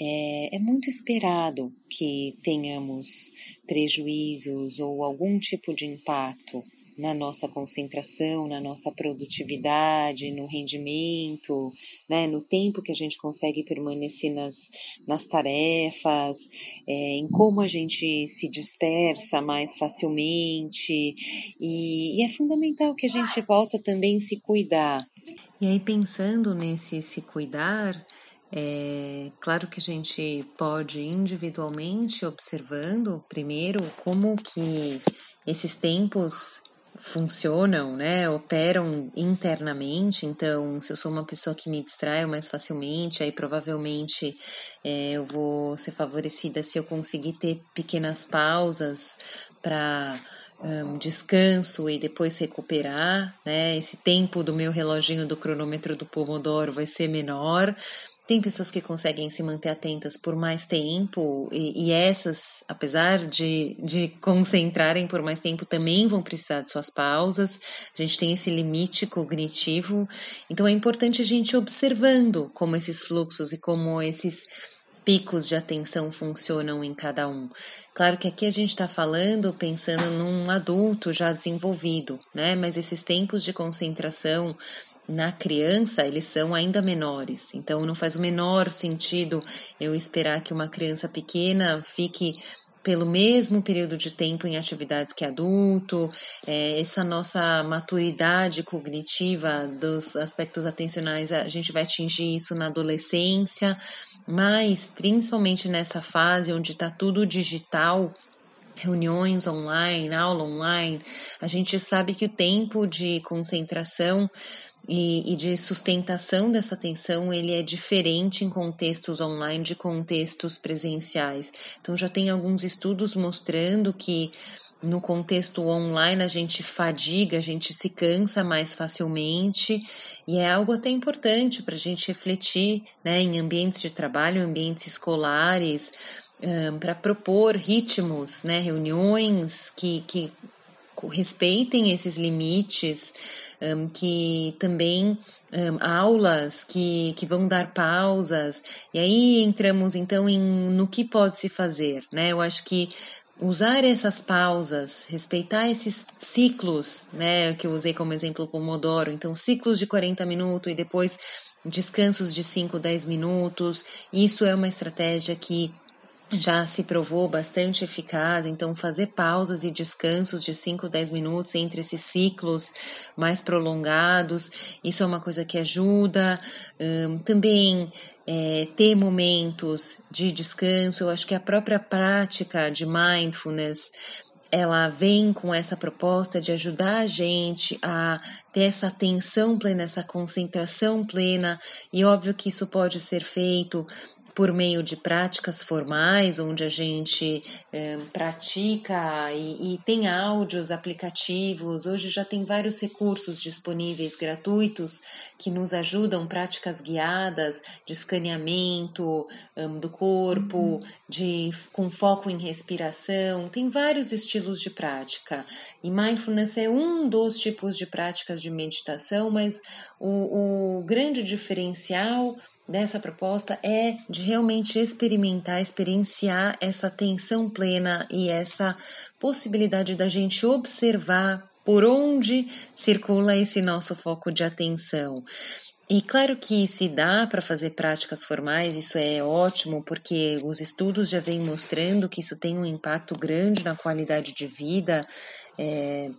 é, é, muito esperado que tenhamos prejuízos ou algum tipo de impacto na nossa concentração, na nossa produtividade, no rendimento, né, no tempo que a gente consegue permanecer nas, nas tarefas, é, em como a gente se dispersa mais facilmente. E, e é fundamental que a gente possa também se cuidar. E aí, pensando nesse se cuidar, é claro que a gente pode individualmente observando primeiro como que esses tempos funcionam, né, operam internamente. Então, se eu sou uma pessoa que me distraio mais facilmente, aí provavelmente é, eu vou ser favorecida se eu conseguir ter pequenas pausas para um, descanso e depois recuperar, né? Esse tempo do meu reloginho do cronômetro do Pomodoro vai ser menor, tem pessoas que conseguem se manter atentas por mais tempo, e, e, essas, apesar de, de concentrarem por mais tempo, também vão precisar de suas pausas. A gente tem esse limite cognitivo, então é importante a gente observando como esses fluxos e como esses picos de atenção funcionam em cada um. Claro que aqui a gente está falando pensando num adulto já desenvolvido, né? Mas esses tempos de concentração na criança eles são ainda menores, então não faz o menor sentido eu esperar que uma criança pequena fique pelo mesmo período de tempo em atividades que adulto, é, essa nossa maturidade cognitiva dos aspectos atencionais, a gente vai atingir isso na adolescência, mas principalmente nessa fase onde está tudo digital, reuniões online, aula online, a gente sabe que o tempo de concentração e, e, de sustentação dessa atenção ele é diferente em contextos online de contextos presenciais. Então já tem alguns estudos mostrando que no contexto online a gente fadiga, a gente se cansa mais facilmente e é algo até importante para a gente refletir né, em ambientes de trabalho, ambientes escolares, um, para propor ritmos, né, reuniões que, que respeitem esses limites um, que também um, aulas que, que vão dar pausas, e aí entramos então em no que pode se fazer, né? Eu acho que usar essas pausas, respeitar esses ciclos, né, que eu usei como exemplo o Pomodoro, então ciclos de 40 minutos e depois descansos de 5, 10 minutos, isso é uma estratégia que já se provou bastante eficaz, então fazer pausas e descansos de 5, 10 minutos entre esses ciclos mais prolongados, isso é uma coisa que ajuda. Um, também é, ter momentos de descanso, eu acho que a própria prática de mindfulness ela vem com essa proposta de ajudar a gente a ter essa atenção plena, essa concentração plena, e óbvio que isso pode ser feito por meio de práticas formais, onde a gente é, pratica e, e, tem áudios, aplicativos. Hoje já tem vários recursos disponíveis gratuitos que nos ajudam, práticas guiadas de escaneamento um, do corpo, uhum. de, com foco em respiração. Tem vários estilos de prática. E mindfulness é um dos tipos de práticas de meditação, mas o, o grande diferencial dessa proposta é de realmente experimentar, experienciar essa atenção plena e essa possibilidade da gente observar por onde circula esse nosso foco de atenção. E claro que se dá para fazer práticas formais, isso é ótimo, porque os estudos já vêm mostrando que isso tem um impacto grande na qualidade de vida. É,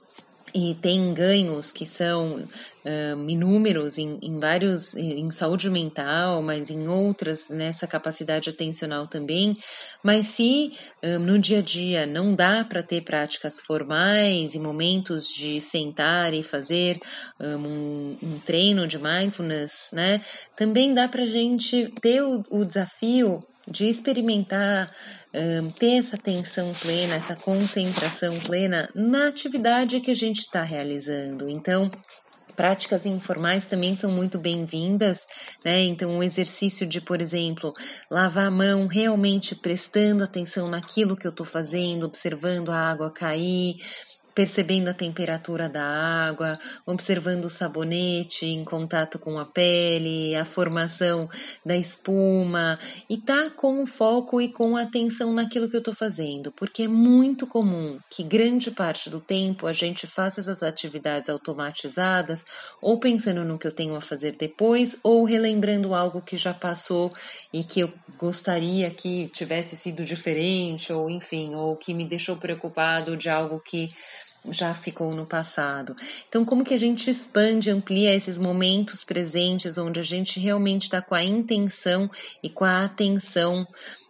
e tem ganhos que são um, inúmeros em, em, vários em saúde mental, mas em outras nessa capacidade atencional também. Mas se um, no dia a dia não dá para ter práticas formais e momentos de sentar e fazer um, um treino de mindfulness, né? Também dá para gente ter o, o desafio de experimentar um, ter essa atenção plena, essa concentração plena na atividade que a gente está realizando. Então, práticas informais também são muito bem-vindas, né? Então, o exercício de, por exemplo, lavar a mão realmente prestando atenção naquilo que eu estou fazendo, observando a água cair, percebendo a temperatura da água, observando o sabonete em contato com a pele, a formação da espuma e tá com o foco e com a atenção naquilo que eu estou fazendo, porque é muito comum que grande parte do tempo a gente faça essas atividades automatizadas ou pensando no que eu tenho a fazer depois ou relembrando algo que já passou e que eu gostaria que tivesse sido diferente ou enfim, ou que me deixou preocupado de algo que já ficou no passado. Então, como que a gente expande, amplia esses momentos presentes onde a gente realmente está com a intenção e com a atenção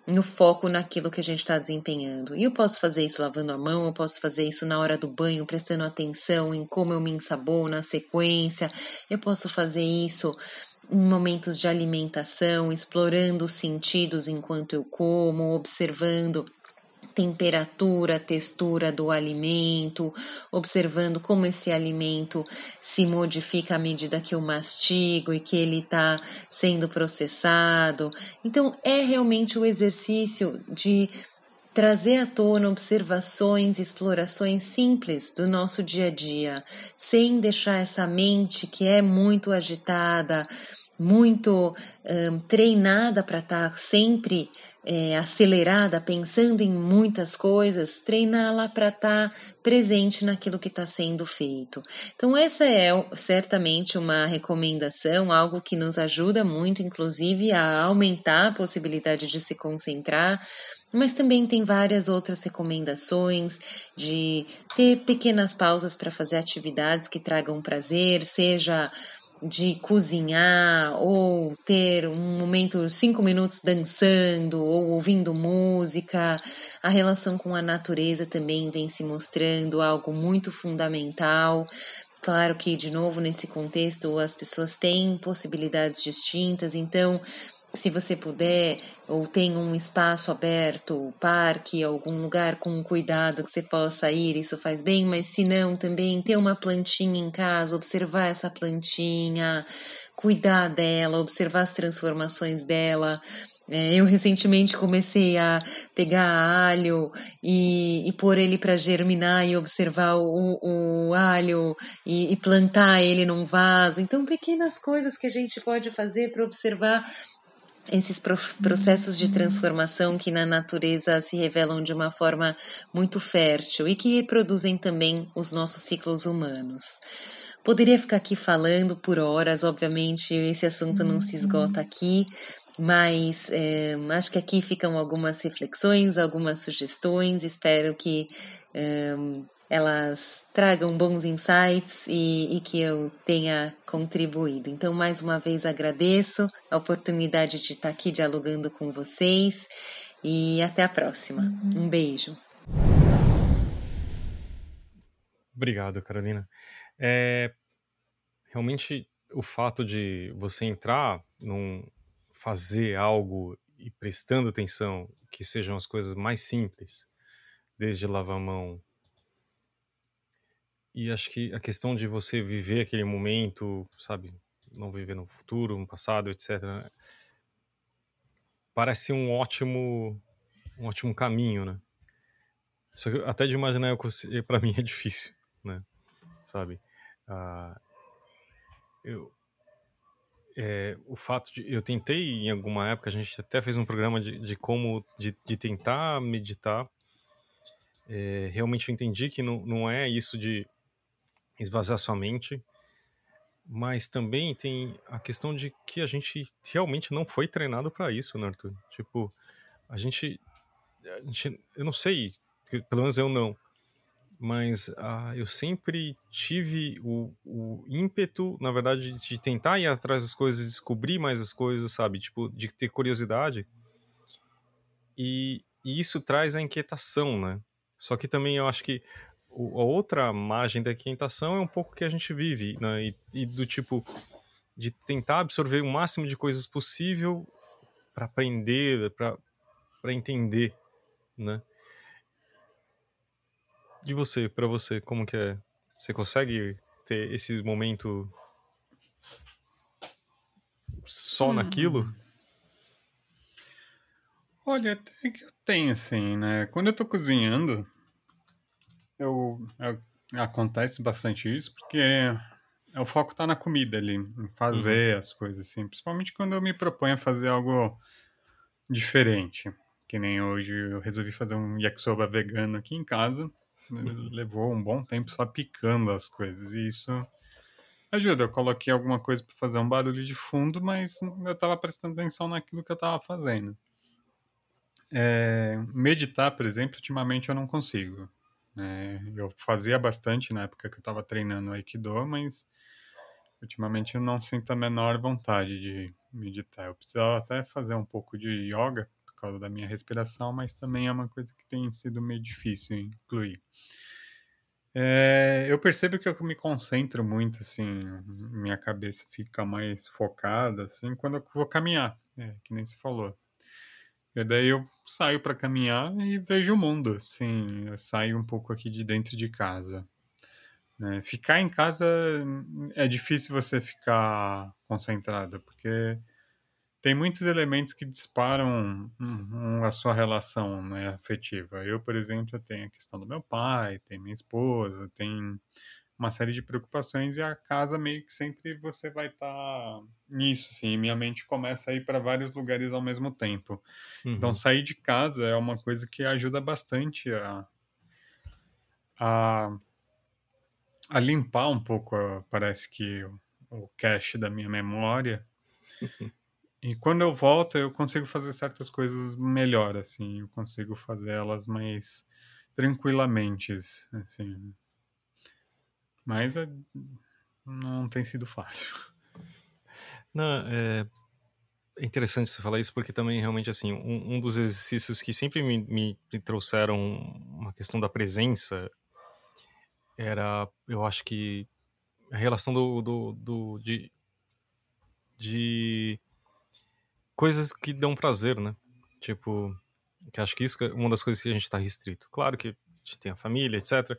no foco naquilo que a gente está desempenhando. E eu posso fazer isso lavando a mão, eu posso fazer isso na hora do banho, prestando atenção em como eu me ensabono na sequência, eu posso fazer isso em momentos de alimentação, explorando os sentidos enquanto eu como, observando temperatura, textura do alimento, observando como esse alimento se modifica à medida que eu mastigo e que ele está sendo processado. Então, é realmente o exercício de trazer à tona observações, explorações simples do nosso dia a dia, sem deixar essa mente que é muito agitada muito treinada para estar tá sempre é, acelerada, pensando em muitas coisas, treiná-la para estar tá presente naquilo que está sendo feito. Então, essa é certamente uma recomendação, algo que nos ajuda muito, inclusive, a aumentar a possibilidade de se concentrar. Mas também tem várias outras recomendações de ter pequenas pausas para fazer atividades que tragam prazer, seja de cozinhar ou ter um momento, cinco minutos dançando ou ouvindo música. A relação com a natureza também vem se mostrando algo muito fundamental. Claro que, de novo, nesse contexto, as pessoas têm possibilidades distintas, então se você puder, ou tem um espaço aberto, parque, algum lugar com cuidado que você possa ir, isso faz bem, mas se não, também ter uma plantinha em casa, observar essa plantinha, cuidar dela, observar as transformações dela. É, eu recentemente comecei a pegar alho e, e pôr ele para germinar e observar o, o alho e, e, plantar ele num vaso. Então, pequenas coisas que a gente pode fazer para observar esses processos de transformação que na natureza se revelam de uma forma muito fértil e que reproduzem também os nossos ciclos humanos. Poderia ficar aqui falando por horas, obviamente esse assunto não se esgota aqui, mas é, acho que aqui ficam algumas reflexões, algumas sugestões. Espero que é, elas tragam bons insights e, e, que eu tenha contribuído. Então, mais uma vez agradeço a oportunidade de estar aqui dialogando com vocês e até a próxima. Um beijo. Obrigado, Carolina. É, realmente, o fato de você entrar num fazer algo e prestando atenção que sejam as coisas mais simples, desde lavar a mão e acho que a questão de você viver aquele momento, sabe, não viver no futuro, no passado, etc, parece um ótimo um ótimo caminho, né? Só que até de imaginar para mim é difícil, né? Sabe? Ah, eu é, o fato de eu tentei em alguma época a gente até fez um programa de, de como de, de tentar meditar é, realmente eu entendi que não, não é isso de esvaziar sua mente, mas também tem a questão de que a gente realmente não foi treinado para isso, né, Arthur? Tipo, a gente, a gente, eu não sei, pelo menos eu não, mas ah, eu sempre tive o, o, ímpeto, na verdade, de tentar ir atrás das coisas, descobrir mais as coisas, sabe? Tipo, de ter curiosidade. E, e isso traz a inquietação, né? Só que também eu acho que a outra margem da quintação é um pouco que a gente vive, né? E, e do tipo de tentar absorver o máximo de coisas possível para aprender, para entender, né? De você, para você, como que é? Você consegue ter esse momento só hum. naquilo? Olha, até que eu tenho, assim, né? Quando eu tô cozinhando, eu, eu, acontece bastante isso, porque o foco está na comida ali, em fazer uhum. as coisas assim. Principalmente quando eu me proponho a fazer algo diferente. Que nem hoje eu resolvi fazer um yakisoba vegano aqui em casa. Uhum. Levou um bom tempo só picando as coisas. E isso ajuda. Eu coloquei alguma coisa para fazer um barulho de fundo, mas eu estava prestando atenção naquilo que eu estava fazendo. É, meditar, por exemplo, ultimamente eu não consigo. É, eu fazia bastante na época que eu estava treinando Aikido, mas ultimamente eu não sinto a menor vontade de meditar. Eu precisava até fazer um pouco de yoga por causa da minha respiração, mas também é uma coisa que tem sido meio difícil incluir. É, eu percebo que eu me concentro muito, assim, minha cabeça fica mais focada, assim, quando eu vou caminhar, é, que nem se falou. E daí eu saio para caminhar e vejo o mundo, assim, eu saio um pouco aqui de dentro de casa. Né? Ficar em casa é difícil você ficar concentrado, porque tem muitos elementos que disparam a sua relação né, afetiva. Eu, por exemplo, tenho a questão do meu pai, tem minha esposa, tem uma série de preocupações e a casa meio que sempre você vai estar tá nisso, assim, minha mente começa a ir para vários lugares ao mesmo tempo. Então, uhum. Então, sair de casa é uma coisa que ajuda bastante a, a, a limpar um pouco, parece que, o, o cache da minha memória. E quando eu volto, eu consigo fazer certas coisas melhor, assim, eu consigo fazer elas mais tranquilamente, assim. Mas é, não tem sido fácil. Não, é, é interessante você falar isso porque também realmente assim um, um dos exercícios que sempre me, me, me, trouxeram uma questão da presença era eu acho que a relação do, do, do de, de coisas que dão prazer, né? Tipo, que acho que isso é uma das coisas que a gente está restrito. Claro que tem a família, etc.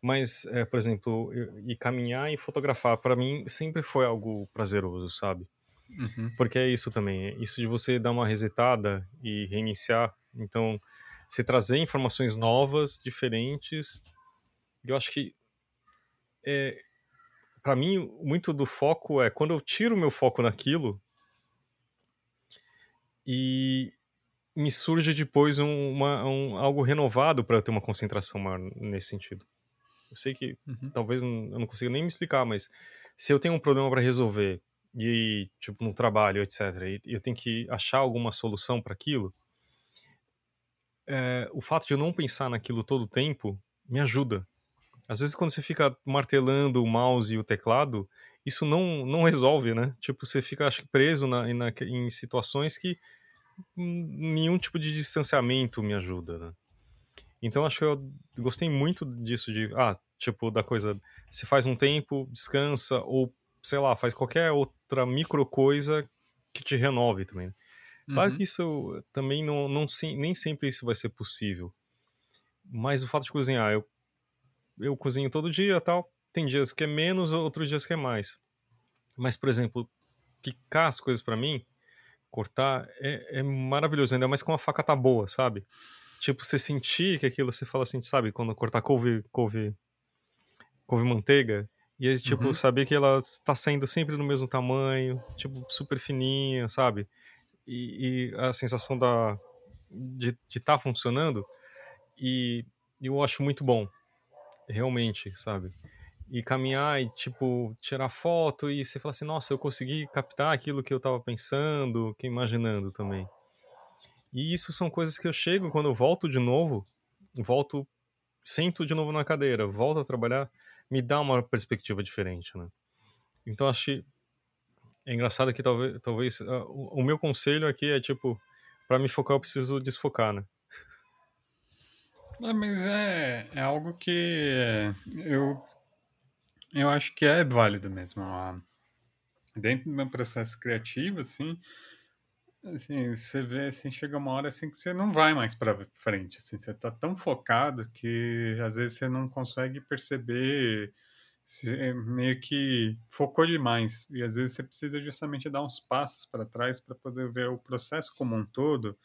Mas, é, por exemplo, e caminhar e fotografar, para mim, sempre foi algo prazeroso, sabe? Uhum. Porque é isso também, é isso de você dar uma resetada e reiniciar. Então, você trazer informações novas, diferentes. Eu acho que, é, para mim, muito do foco é quando eu tiro meu foco naquilo, e me surge depois um, uma, um, algo renovado para ter uma concentração maior nesse sentido. Eu sei que uhum. talvez eu não consiga nem me explicar, mas se eu tenho um problema para resolver e tipo no trabalho, etc, e eu tenho que achar alguma solução para aquilo, é, o fato de eu não pensar naquilo todo o tempo me ajuda. Às vezes quando você fica martelando o mouse e o teclado, isso não, não resolve, né? Tipo, você fica acho que preso na, na, em situações que nenhum tipo de distanciamento me ajuda, né? Então acho que eu gostei muito disso de, ah, tipo, da coisa, você faz um tempo, descansa, ou, sei lá, faz qualquer outra micro coisa que te renove também. Claro uhum. que isso também não, não nem sempre isso vai ser possível. Mas o fato de cozinhar, eu, eu cozinho todo dia tal, tem dias que é menos, outros dias que é mais. Mas, por exemplo, picar as coisas para mim, cortar é, é, maravilhoso, ainda mais com a faca tá boa, sabe? Tipo, você sentir que aquilo, você fala assim, sabe? Quando cortar couve, couve, couve manteiga, e aí, tipo, uhum. saber que ela está saindo sempre do mesmo tamanho, tipo, super fininha, sabe? E, e a sensação da, de estar tá funcionando, e eu acho muito bom, realmente, sabe? E caminhar e, tipo, tirar foto e você fala assim, nossa, eu consegui captar aquilo que eu tava pensando, que imaginando também. E isso são coisas que eu chego quando eu volto de novo, volto, sento de novo na cadeira, volto a trabalhar, me dá uma perspectiva diferente, né? Então acho é engraçado que talvez, talvez uh, o, o meu conselho aqui é tipo, para me focar eu preciso desfocar, né? É, mas é, é algo que eu eu acho que é válido mesmo. Dentro do meu processo criativo, assim, assim, você vê, assim, chega uma hora, assim, que você não vai mais para frente, assim, você tá tão focado que, às vezes, você não consegue perceber, você meio que focou demais, e às vezes você precisa justamente dar uns passos para trás para poder ver o processo como um todo,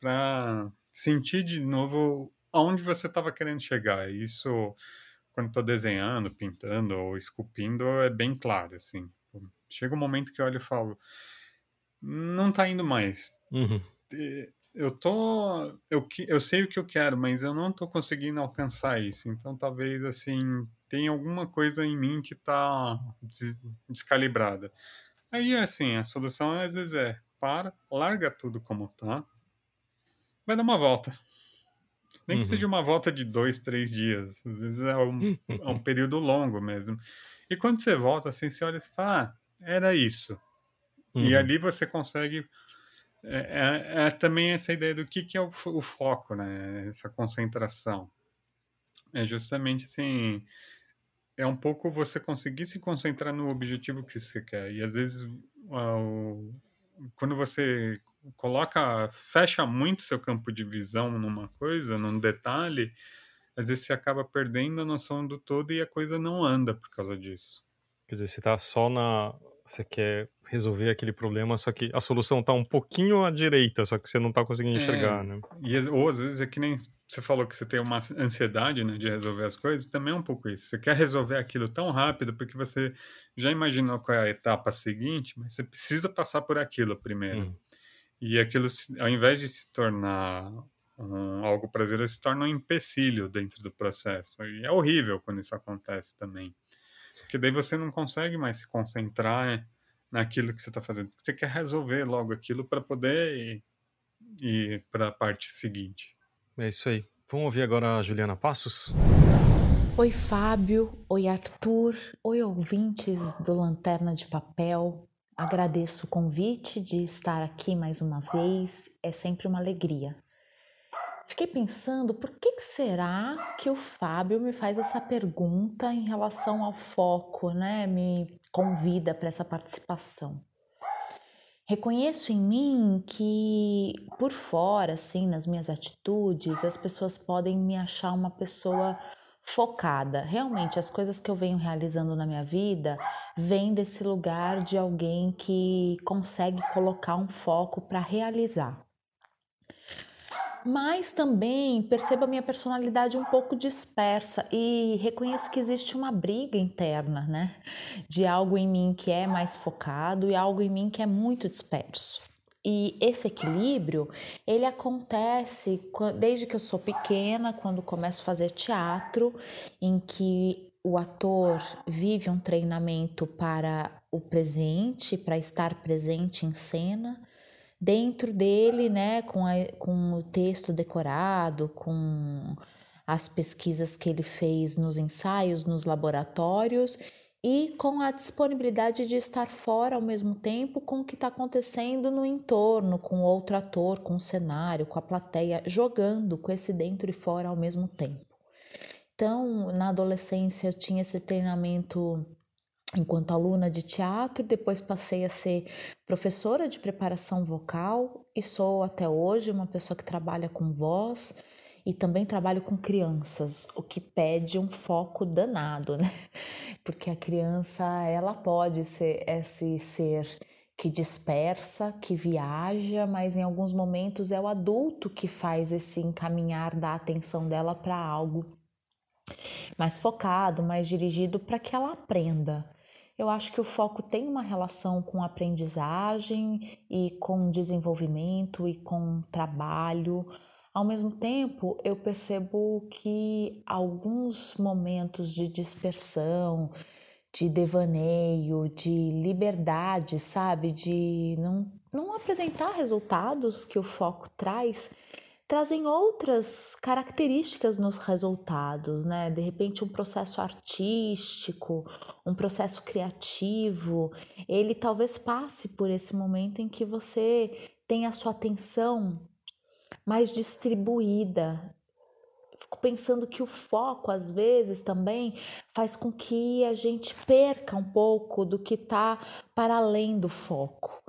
para sentir de novo aonde você estava querendo chegar, isso quando estou desenhando, pintando ou esculpindo, é bem claro, assim. Chega um momento que eu olho e falo, não está indo mais. Uhum. Eu tô, eu, eu sei o que eu quero, mas eu não estou conseguindo alcançar isso. Então, talvez, assim, tem alguma coisa em mim que está des descalibrada. Aí, assim, a solução às vezes é, para, larga tudo como tá, vai dar uma volta nem uhum. que seja uma volta de dois, três dias. Às vezes é um, é um período longo mesmo. E quando você volta, assim, você olha e fala, ah, era isso. Uhum. E ali você consegue. É, é, é, também essa ideia do que, que é o, o, foco, né? Essa concentração. É justamente assim. É um pouco você conseguir se concentrar no objetivo que você quer. E às vezes, quando você coloca, fecha muito seu campo de visão numa coisa, num detalhe, às vezes você acaba perdendo a noção do todo e a coisa não anda por causa disso. Quer dizer, você tá só na. Você quer resolver aquele problema, só que a solução tá um pouquinho à direita, só que você não tá conseguindo enxergar, é, né? E, ou às vezes é que nem você falou que você tem uma ansiedade, né, de resolver as coisas, também é um pouco isso. Você quer resolver aquilo tão rápido porque você já imaginou qual é a etapa seguinte, mas você precisa passar por aquilo primeiro. Hum. E aquilo, ao invés de se tornar um, algo prazeroso, se torna um empecilho dentro do processo. E é horrível quando isso acontece também. Porque daí você não consegue mais se concentrar naquilo que você está fazendo. Você quer resolver logo aquilo para poder ir, ir para a parte seguinte. É isso aí. Vamos ouvir agora a Juliana Passos? Oi, Fábio. Oi, Arthur. Oi, ouvintes do Lanterna de Papel. Agradeço o convite de estar aqui mais uma vez. É sempre uma alegria. Fiquei pensando por que será que o Fábio me faz essa pergunta em relação ao foco, né? Me convida para essa participação. Reconheço em mim que por fora, assim, nas minhas atitudes, as pessoas podem me achar uma pessoa focada. Realmente, as coisas que eu venho realizando na minha vida vêm desse lugar de alguém que consegue colocar um foco para realizar mas também percebo a minha personalidade um pouco dispersa e reconheço que existe uma briga interna, né? De algo em mim que é mais focado e algo em mim que é muito disperso. E esse equilíbrio, ele acontece desde que eu sou pequena, quando começo a fazer teatro, em que o ator vive um treinamento para o presente, para estar presente em cena. Dentro dele, né, com, a, com o texto decorado, com as pesquisas que ele fez nos ensaios, nos laboratórios e com a disponibilidade de estar fora ao mesmo tempo com o que está acontecendo no entorno, com outro ator, com o cenário, com a plateia, jogando com esse dentro e fora ao mesmo tempo. Então, na adolescência, eu tinha esse treinamento enquanto aluna de teatro, depois passei a ser professora de preparação vocal e sou até hoje uma pessoa que trabalha com voz e também trabalho com crianças, o que pede um foco danado, né? Porque a criança, ela pode ser esse ser que dispersa, que viaja, mas em alguns momentos é o adulto que faz esse encaminhar da atenção dela para algo mais focado, mais dirigido para que ela aprenda. Eu acho que o foco tem uma relação com aprendizagem e com desenvolvimento e com trabalho. Ao mesmo tempo, eu percebo que alguns momentos de dispersão, de devaneio, de liberdade, sabe, de não, não apresentar resultados que o foco traz, trazem outras características nos resultados, né? De repente, um processo artístico, um processo criativo, ele talvez passe por esse momento em que você tem a sua atenção mais distribuída. Fico pensando que o foco, às vezes, também faz com que a gente perca um pouco do que está para além do foco.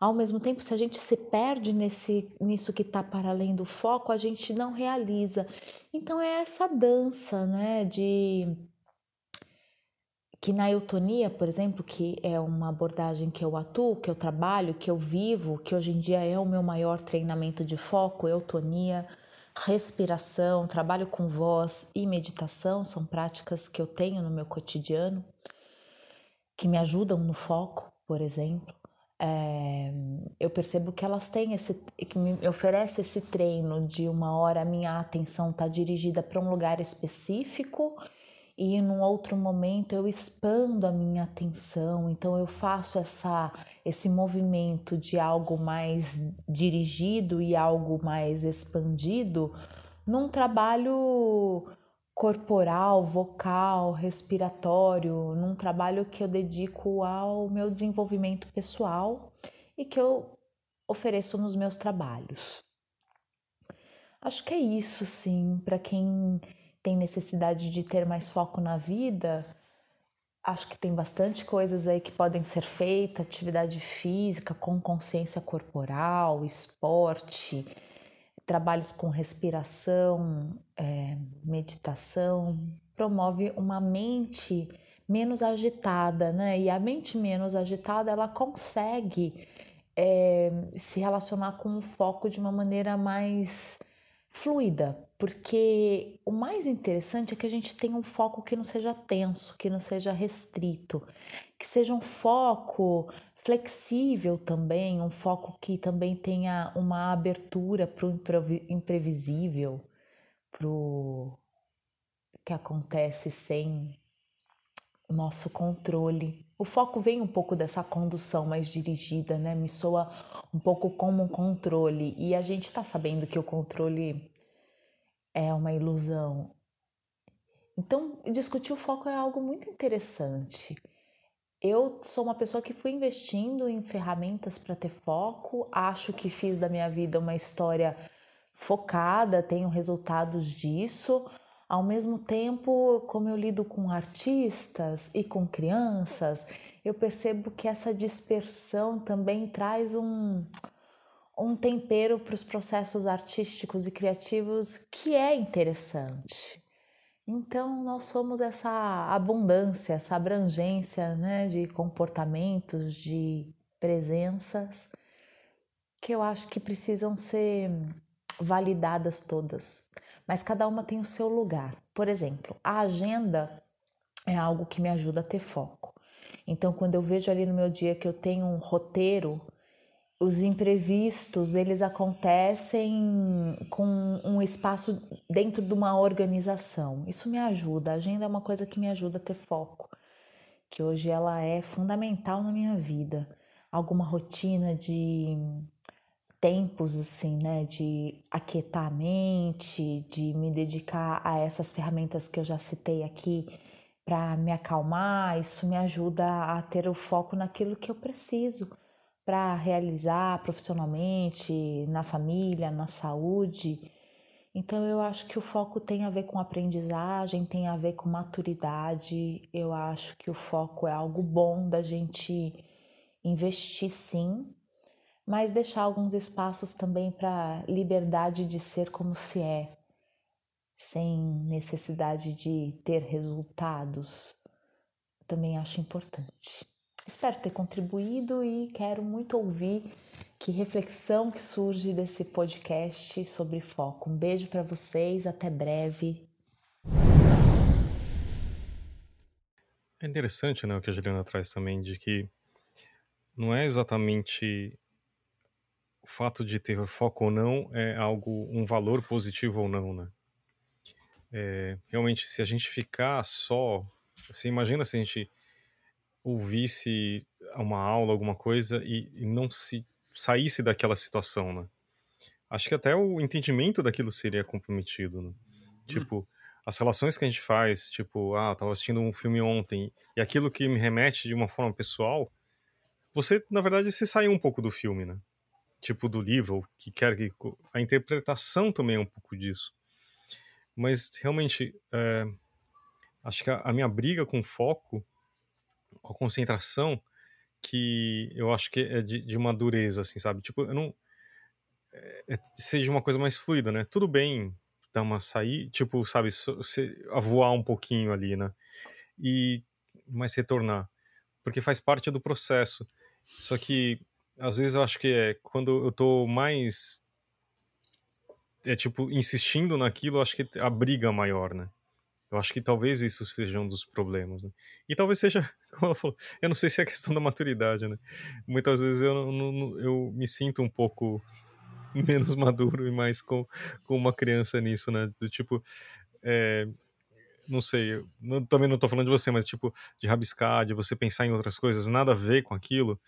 Ao mesmo tempo, se a gente se perde nesse, nisso que está para além do foco, a gente não realiza. Então é essa dança, né, de que na eutonia, por exemplo, que é uma abordagem que eu atuo, que eu trabalho, que eu vivo, que hoje em dia é o meu maior treinamento de foco, eutonia, respiração, trabalho com voz e meditação, são práticas que eu tenho no meu cotidiano, que me ajudam no foco, por exemplo. É, eu percebo que elas têm esse, que me oferece esse treino de uma hora a minha atenção está dirigida para um lugar específico e num outro momento eu expando a minha atenção, então eu faço essa esse movimento de algo mais dirigido e algo mais expandido num trabalho corporal, vocal, respiratório, num trabalho que eu dedico ao meu desenvolvimento pessoal e que eu ofereço nos meus trabalhos. Acho que é isso, sim, para quem tem necessidade de ter mais foco na vida. Acho que tem bastante coisas aí que podem ser feitas, atividade física com consciência corporal, esporte, trabalhos com respiração, é, meditação, promove uma mente menos agitada, né? E a mente menos agitada ela consegue é, se relacionar com o foco de uma maneira mais fluida, porque o mais interessante é que a gente tenha um foco que não seja tenso, que não seja restrito, que seja um foco flexível também, um foco que também tenha uma abertura para o imprevisível, para o que acontece sem nosso controle. O foco vem um pouco dessa condução mais dirigida, né? Me soa um pouco como um controle. E a gente está sabendo que o controle é uma ilusão. Então, discutir o foco é algo muito interessante. Eu sou uma pessoa que fui investindo em ferramentas para ter foco, acho que fiz da minha vida uma história focada, tenho resultados disso. Ao mesmo tempo, como eu lido com artistas e com crianças, eu percebo que essa dispersão também traz um, um tempero para os processos artísticos e criativos que é interessante. Então, nós somos essa abundância, essa abrangência né, de comportamentos, de presenças, que eu acho que precisam ser validadas todas mas cada uma tem o seu lugar. Por exemplo, a agenda é algo que me ajuda a ter foco. Então, quando eu vejo ali no meu dia que eu tenho um roteiro, os imprevistos eles acontecem com um espaço dentro de uma organização. Isso me ajuda. A agenda é uma coisa que me ajuda a ter foco, que hoje ela é fundamental na minha vida. Alguma rotina de tempos assim, né, de aquietar a mente, de me dedicar a essas ferramentas que eu já citei aqui para me acalmar, isso me ajuda a ter o foco naquilo que eu preciso para realizar profissionalmente, na família, na saúde. Então eu acho que o foco tem a ver com aprendizagem, tem a ver com maturidade. Eu acho que o foco é algo bom da gente investir sim, mas deixar alguns espaços também para liberdade de ser como se é, sem necessidade de ter resultados, também acho importante. Espero ter contribuído e quero muito ouvir que reflexão que surge desse podcast sobre foco. Um beijo para vocês, até breve. É interessante, né, o que a Juliana traz também de que não é exatamente o fato de ter foco ou não é algo, um valor positivo ou não, né? É, realmente, se a gente ficar só, você imagina se a gente ouvisse uma aula, alguma coisa e, e não se saísse daquela situação, né? Acho que até o entendimento daquilo seria comprometido, né? Tipo, as relações que a gente faz, tipo, ah, tava assistindo um filme ontem e aquilo que me remete de uma forma pessoal, você, na verdade, se saiu um pouco do filme, né? Tipo do livro, que quer que a interpretação também é um pouco disso. Mas realmente, é, acho que a, a, minha briga com foco, com a concentração, que eu acho que é de, de uma dureza, assim, sabe? Tipo, eu não. É, é seja uma coisa mais fluida, né? Tudo bem dar uma sair, tipo, sabe, voar um pouquinho ali, né? E mas retornar, porque faz parte do processo. Só que às vezes eu acho que é quando eu tô mais. É tipo, insistindo naquilo, acho que a briga é maior, né? Eu acho que talvez isso seja um dos problemas, né? E talvez seja, como ela falou, eu não sei se é questão da maturidade, né? Muitas vezes eu, não, eu me sinto um pouco menos maduro e mais com, com uma criança nisso, né? Do tipo, é, não sei, não, também não tô falando de você, mas tipo, de rabiscar, de você pensar em outras coisas, nada a ver com aquilo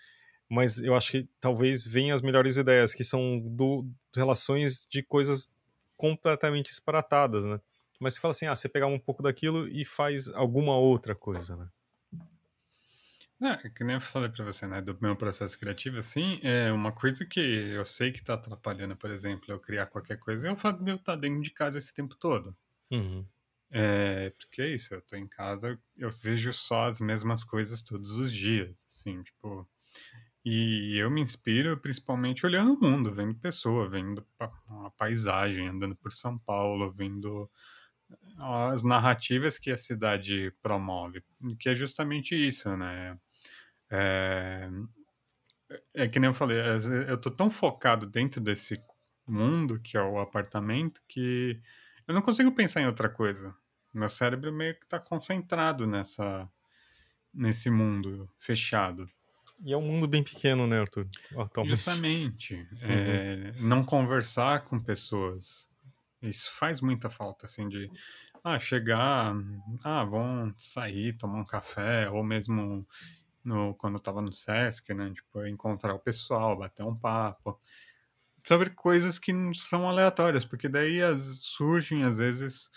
mas eu acho que talvez venham as melhores ideias, que são do, relações de coisas completamente disparatadas, né? Mas você fala assim, ah, você pegar um pouco daquilo e faz alguma outra coisa, né? Não, é que nem eu falei para você, né, do meu processo criativo, assim, é uma coisa que eu sei que tá atrapalhando, por exemplo, eu criar qualquer coisa, é o fato de eu estar dentro de casa esse tempo todo. Uhum. É, porque é isso, eu tô em casa, eu vejo só as mesmas coisas todos os dias, assim, tipo, e eu me inspiro principalmente olhando o mundo, vendo pessoa, vendo a paisagem, andando por São Paulo, vendo as narrativas que a cidade promove, que é justamente isso, né? É, é que nem eu falei, eu tô tão focado dentro desse mundo, que é o apartamento, que eu não consigo pensar em outra coisa. Meu cérebro meio que está concentrado nessa nesse mundo fechado. E é um mundo bem pequeno, né, Arthur? Atualmente. Justamente. Uhum. É, não conversar com pessoas. Isso faz muita falta, assim, de ah, chegar, ah, vamos sair, tomar um café, ou mesmo no, quando eu tava no Sesc, né, tipo, encontrar o pessoal, bater um papo sobre coisas que não são aleatórias, porque daí as, surgem, às vezes,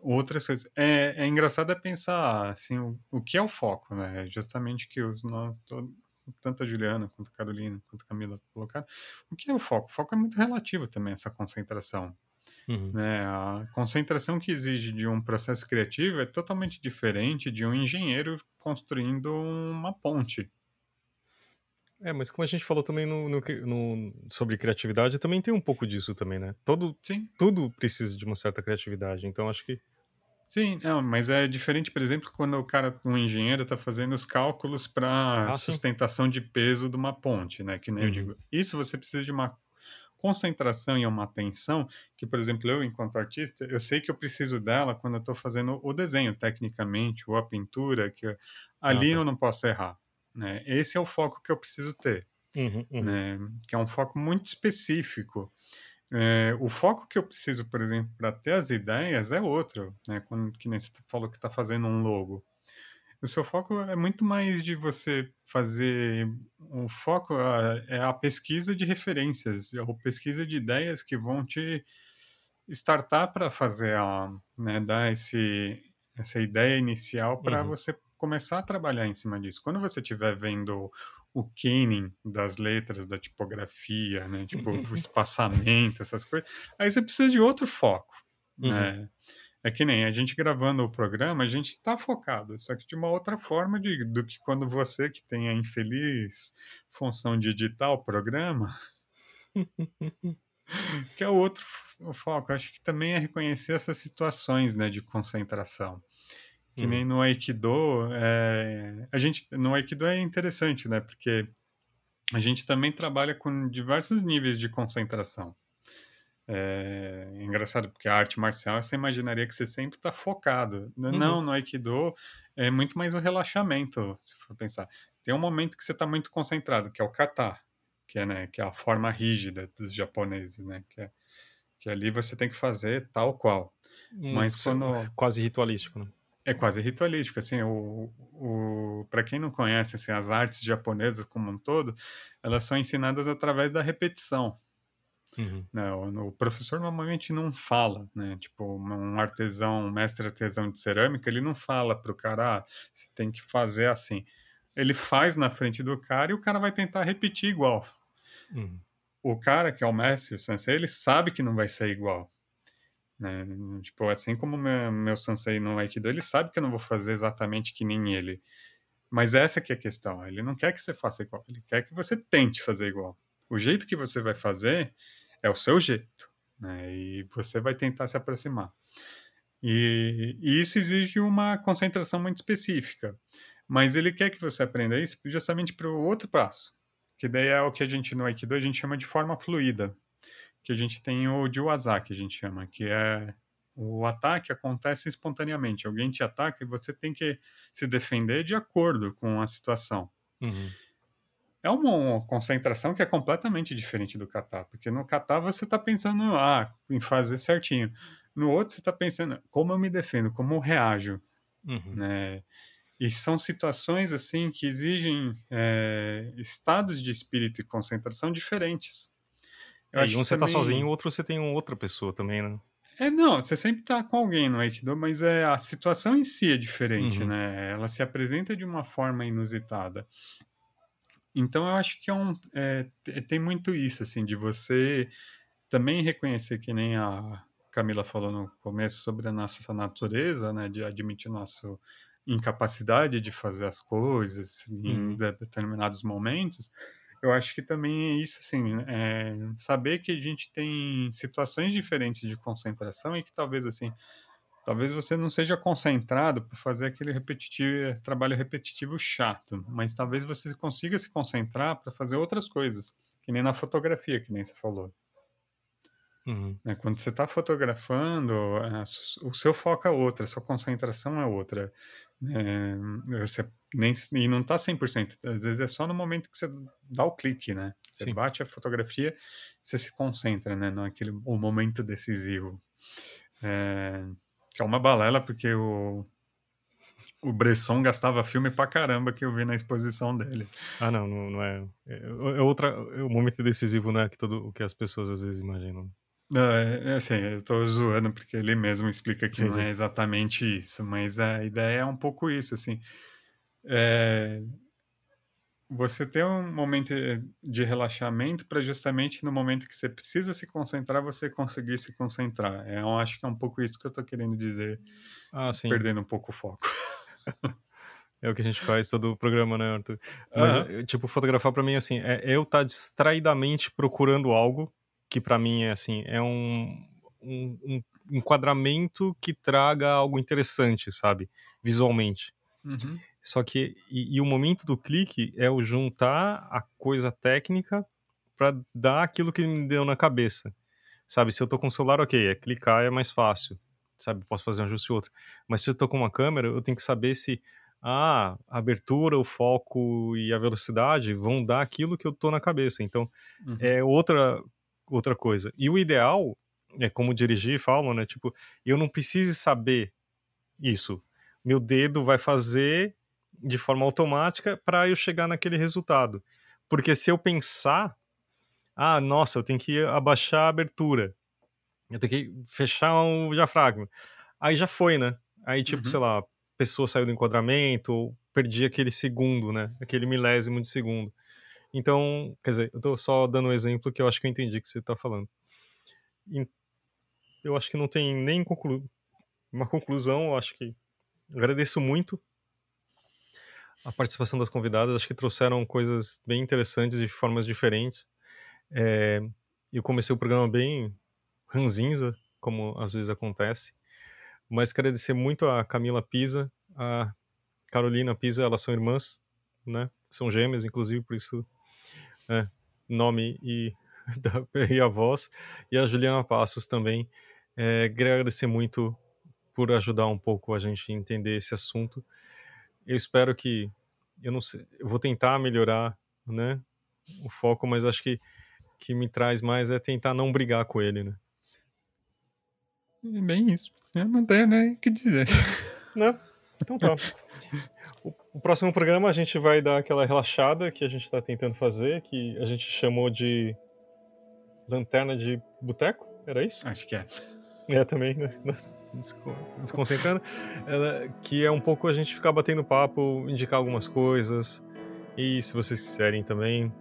outras coisas. É, é engraçado é pensar, assim, o, o que é o foco, né? É justamente que os nós, todo, tanto a Juliana quanto a Carolina, quanto a Camila colocaram. O que é o foco? O foco é muito relativo também, essa concentração. Uhum. Né? A concentração que exige de um processo criativo é totalmente diferente de um engenheiro construindo uma ponte. É, mas como a gente falou também no, no, no, sobre criatividade, também tem um pouco disso também, né? Todo, Sim. Tudo precisa de uma certa criatividade, então acho que... Sim, não, mas é diferente, por exemplo, quando o cara, um engenheiro, está fazendo os cálculos para ah, sustentação sim. de peso de uma ponte, né? Que nem uhum. eu digo. Isso você precisa de uma concentração e uma atenção que, por exemplo, eu, enquanto artista, eu sei que eu preciso dela quando eu estou fazendo o desenho, tecnicamente, ou a pintura, que ali ah, tá. eu não posso errar. Né? Esse é o foco que eu preciso ter, uhum, uhum. Né? que é um foco muito específico. É, o foco que eu preciso, por exemplo, para ter as ideias é outro, né? Quando que nem você falou que está fazendo um logo. O seu foco é muito mais de você fazer. O foco é a pesquisa de referências, é a pesquisa de ideias que vão te startar para fazer a, né, dar esse, essa ideia inicial para uhum. você começar a trabalhar em cima disso. Quando você estiver vendo o caning das letras, da tipografia, né? Tipo, o espaçamento, essas coisas. Aí você precisa de outro foco, uhum. né? É que nem a gente gravando o programa, a gente está focado, só que de uma outra forma de, do que quando você que tem a infeliz função de editar o programa, que é o outro foco. Acho que também é reconhecer essas situações, né, de concentração. Que nem no Aikido, é, a gente, no Aikido é interessante, né? Porque a gente também trabalha com diversos níveis de concentração. É, é engraçado, porque a arte marcial, você imaginaria que você sempre está focado. Uhum. Não, no Aikido é muito mais o relaxamento, se for pensar. Tem um momento que você está muito concentrado, que é o kata, que é, né, que é a forma rígida dos japoneses, né? Que, é, que ali você tem que fazer tal qual. Hum, Mas quando... Quase ritualístico, né? É quase ritualístico, assim, o, o, para quem não conhece assim, as artes japonesas como um todo, elas são ensinadas através da repetição. Uhum. Né? O, o, professor normalmente não fala, né? Tipo, um artesão, um mestre artesão de cerâmica, ele não fala para o cara, ah, você tem que fazer assim. Ele faz na frente do cara e o cara vai tentar repetir igual. Uhum. O cara que é o mestre, o sensei, ele sabe que não vai ser igual. Né? Tipo, assim como meu, meu sensei no Aikido, ele sabe que eu não vou fazer exatamente que nem ele. Mas essa que é a questão. Ele não quer que você faça igual, ele quer que você tente fazer igual. O jeito que você vai fazer é o seu jeito, né? E você vai tentar se aproximar. E, e isso exige uma concentração muito específica. Mas ele quer que você aprenda isso justamente para o outro passo, que daí é o que a gente no Aikido a gente chama de forma fluida que a gente tem o Jiwaza, que a gente chama, que é o ataque acontece espontaneamente. Alguém te ataca e você tem que se defender de acordo com a situação. Uhum. É uma concentração que é completamente diferente do kata, porque no kata você está pensando ah, em fazer certinho. No outro você está pensando como eu me defendo, como eu reajo. Uhum. Né? E são situações assim que exigem é, estados de espírito e concentração diferentes. Eu é, acho um você tá também... tá sozinho, o outro você tem outra pessoa também, né? É, não, você sempre tá com alguém no Aikido, mas é, a situação em si é diferente, uhum. né? Ela se apresenta de uma forma inusitada. Então eu acho que é um, é, tem muito isso, assim, de você também reconhecer que nem a Camila falou no começo sobre a nossa natureza, né? De admitir nossa incapacidade de fazer as coisas em uhum. determinados momentos eu acho que também é isso, assim, é saber que a gente tem situações diferentes de concentração e que talvez, assim, talvez você não seja concentrado por fazer aquele repetitivo, trabalho repetitivo chato, mas talvez você consiga se concentrar para fazer outras coisas, que nem na fotografia, que nem você falou. Uhum. Né? Quando você está fotografando, o seu foco é outra, a sua concentração é outra. É, você nem, e não está 100%. Às vezes é só no momento que você dá o clique, né? Você Sim. bate a fotografia, você se concentra, né? Naquele o momento decisivo. É, é uma balela porque o, o Bresson gastava filme pra caramba que eu vi na exposição dele. Ah, não, não, não é. É, é outra. É o momento decisivo, né? Que todo, que as pessoas às vezes imaginam. Não, é, é assim, eu tô zoando porque ele mesmo explica que sim, não sim. é exatamente isso, mas a ideia é um pouco isso, assim. É, você ter um momento de relaxamento para justamente no momento que você precisa se concentrar, você conseguir se concentrar. É, eu acho que é um pouco isso que eu tô querendo dizer, ah, perdendo um pouco o foco. É o que a gente faz todo o programa, né, Arthur? Mas, uhum. tipo, fotografar para mim, assim, é eu estar tá distraidamente procurando algo que para mim é assim, é um, um, um, enquadramento que traga algo interessante, sabe? Visualmente. Uhum. Só que, e, e, o momento do clique é o juntar a coisa técnica para dar aquilo que me deu na cabeça. Sabe, se eu tô com o celular, ok, é clicar é mais fácil, sabe, posso fazer um ajuste ou outro. Mas se eu tô com uma câmera, eu tenho que saber se ah, a abertura, o foco e a velocidade vão dar aquilo que eu tô na cabeça. Então, uhum. é outra outra coisa. E o ideal é como dirigir, falam, né? Tipo, eu não preciso saber isso. Meu dedo vai fazer de forma automática para eu chegar naquele resultado. Porque se eu pensar, ah, nossa, eu tenho que abaixar a abertura, eu tenho que fechar o diafragma. Aí já foi, né? Aí, tipo, uhum. sei lá, a pessoa saiu do enquadramento, ou perdi aquele segundo, né? Aquele milésimo de segundo. Então, quer dizer, eu tô só dando um exemplo que eu acho que eu entendi que você tá falando. Eu acho que não tem nem conclu... uma conclusão, eu acho que agradeço muito a participação das convidadas, acho que trouxeram coisas bem interessantes de formas diferentes. É, eu comecei o programa bem ranzinza, como às vezes acontece, mas quero agradecer muito a Camila Pisa, a Carolina Pisa, elas são irmãs, né? São gêmeas, inclusive, por isso é, nome e, e a voz, e a Juliana Passos também. É, queria agradecer muito por ajudar um pouco a gente a entender esse assunto. Eu espero que, eu não sei, eu vou tentar melhorar, né, o foco, mas acho que que me traz mais é tentar não brigar com ele, né? É bem isso. Eu não tenho nem o que dizer. Não, então tá. O, o, próximo programa a gente vai dar aquela relaxada que a gente está tentando fazer, que a gente chamou de lanterna de boteco, era isso? Acho que é. É, também, né? desconcentrando. Ela, que é um pouco a gente ficar batendo papo, indicar algumas coisas. E se vocês quiserem também,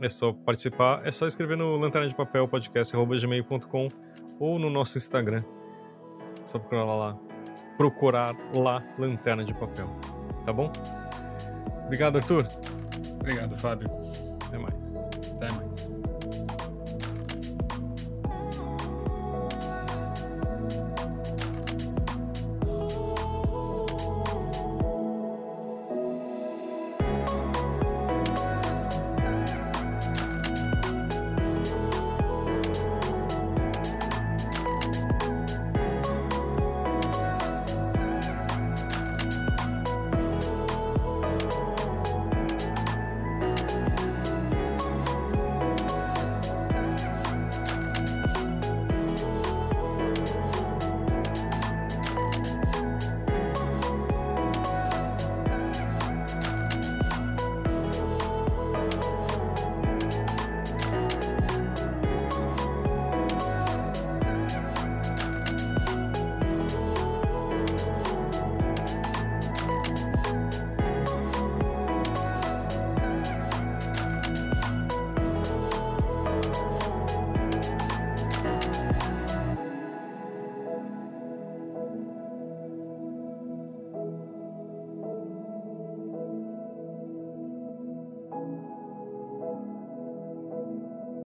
é só participar. É só escrever no lanterna de papel podcast.gmail.com ou no nosso Instagram. Só procurar lá procurar lá Lanterna de Papel. Tá bom? Obrigado, Arthur. Obrigado, Fábio.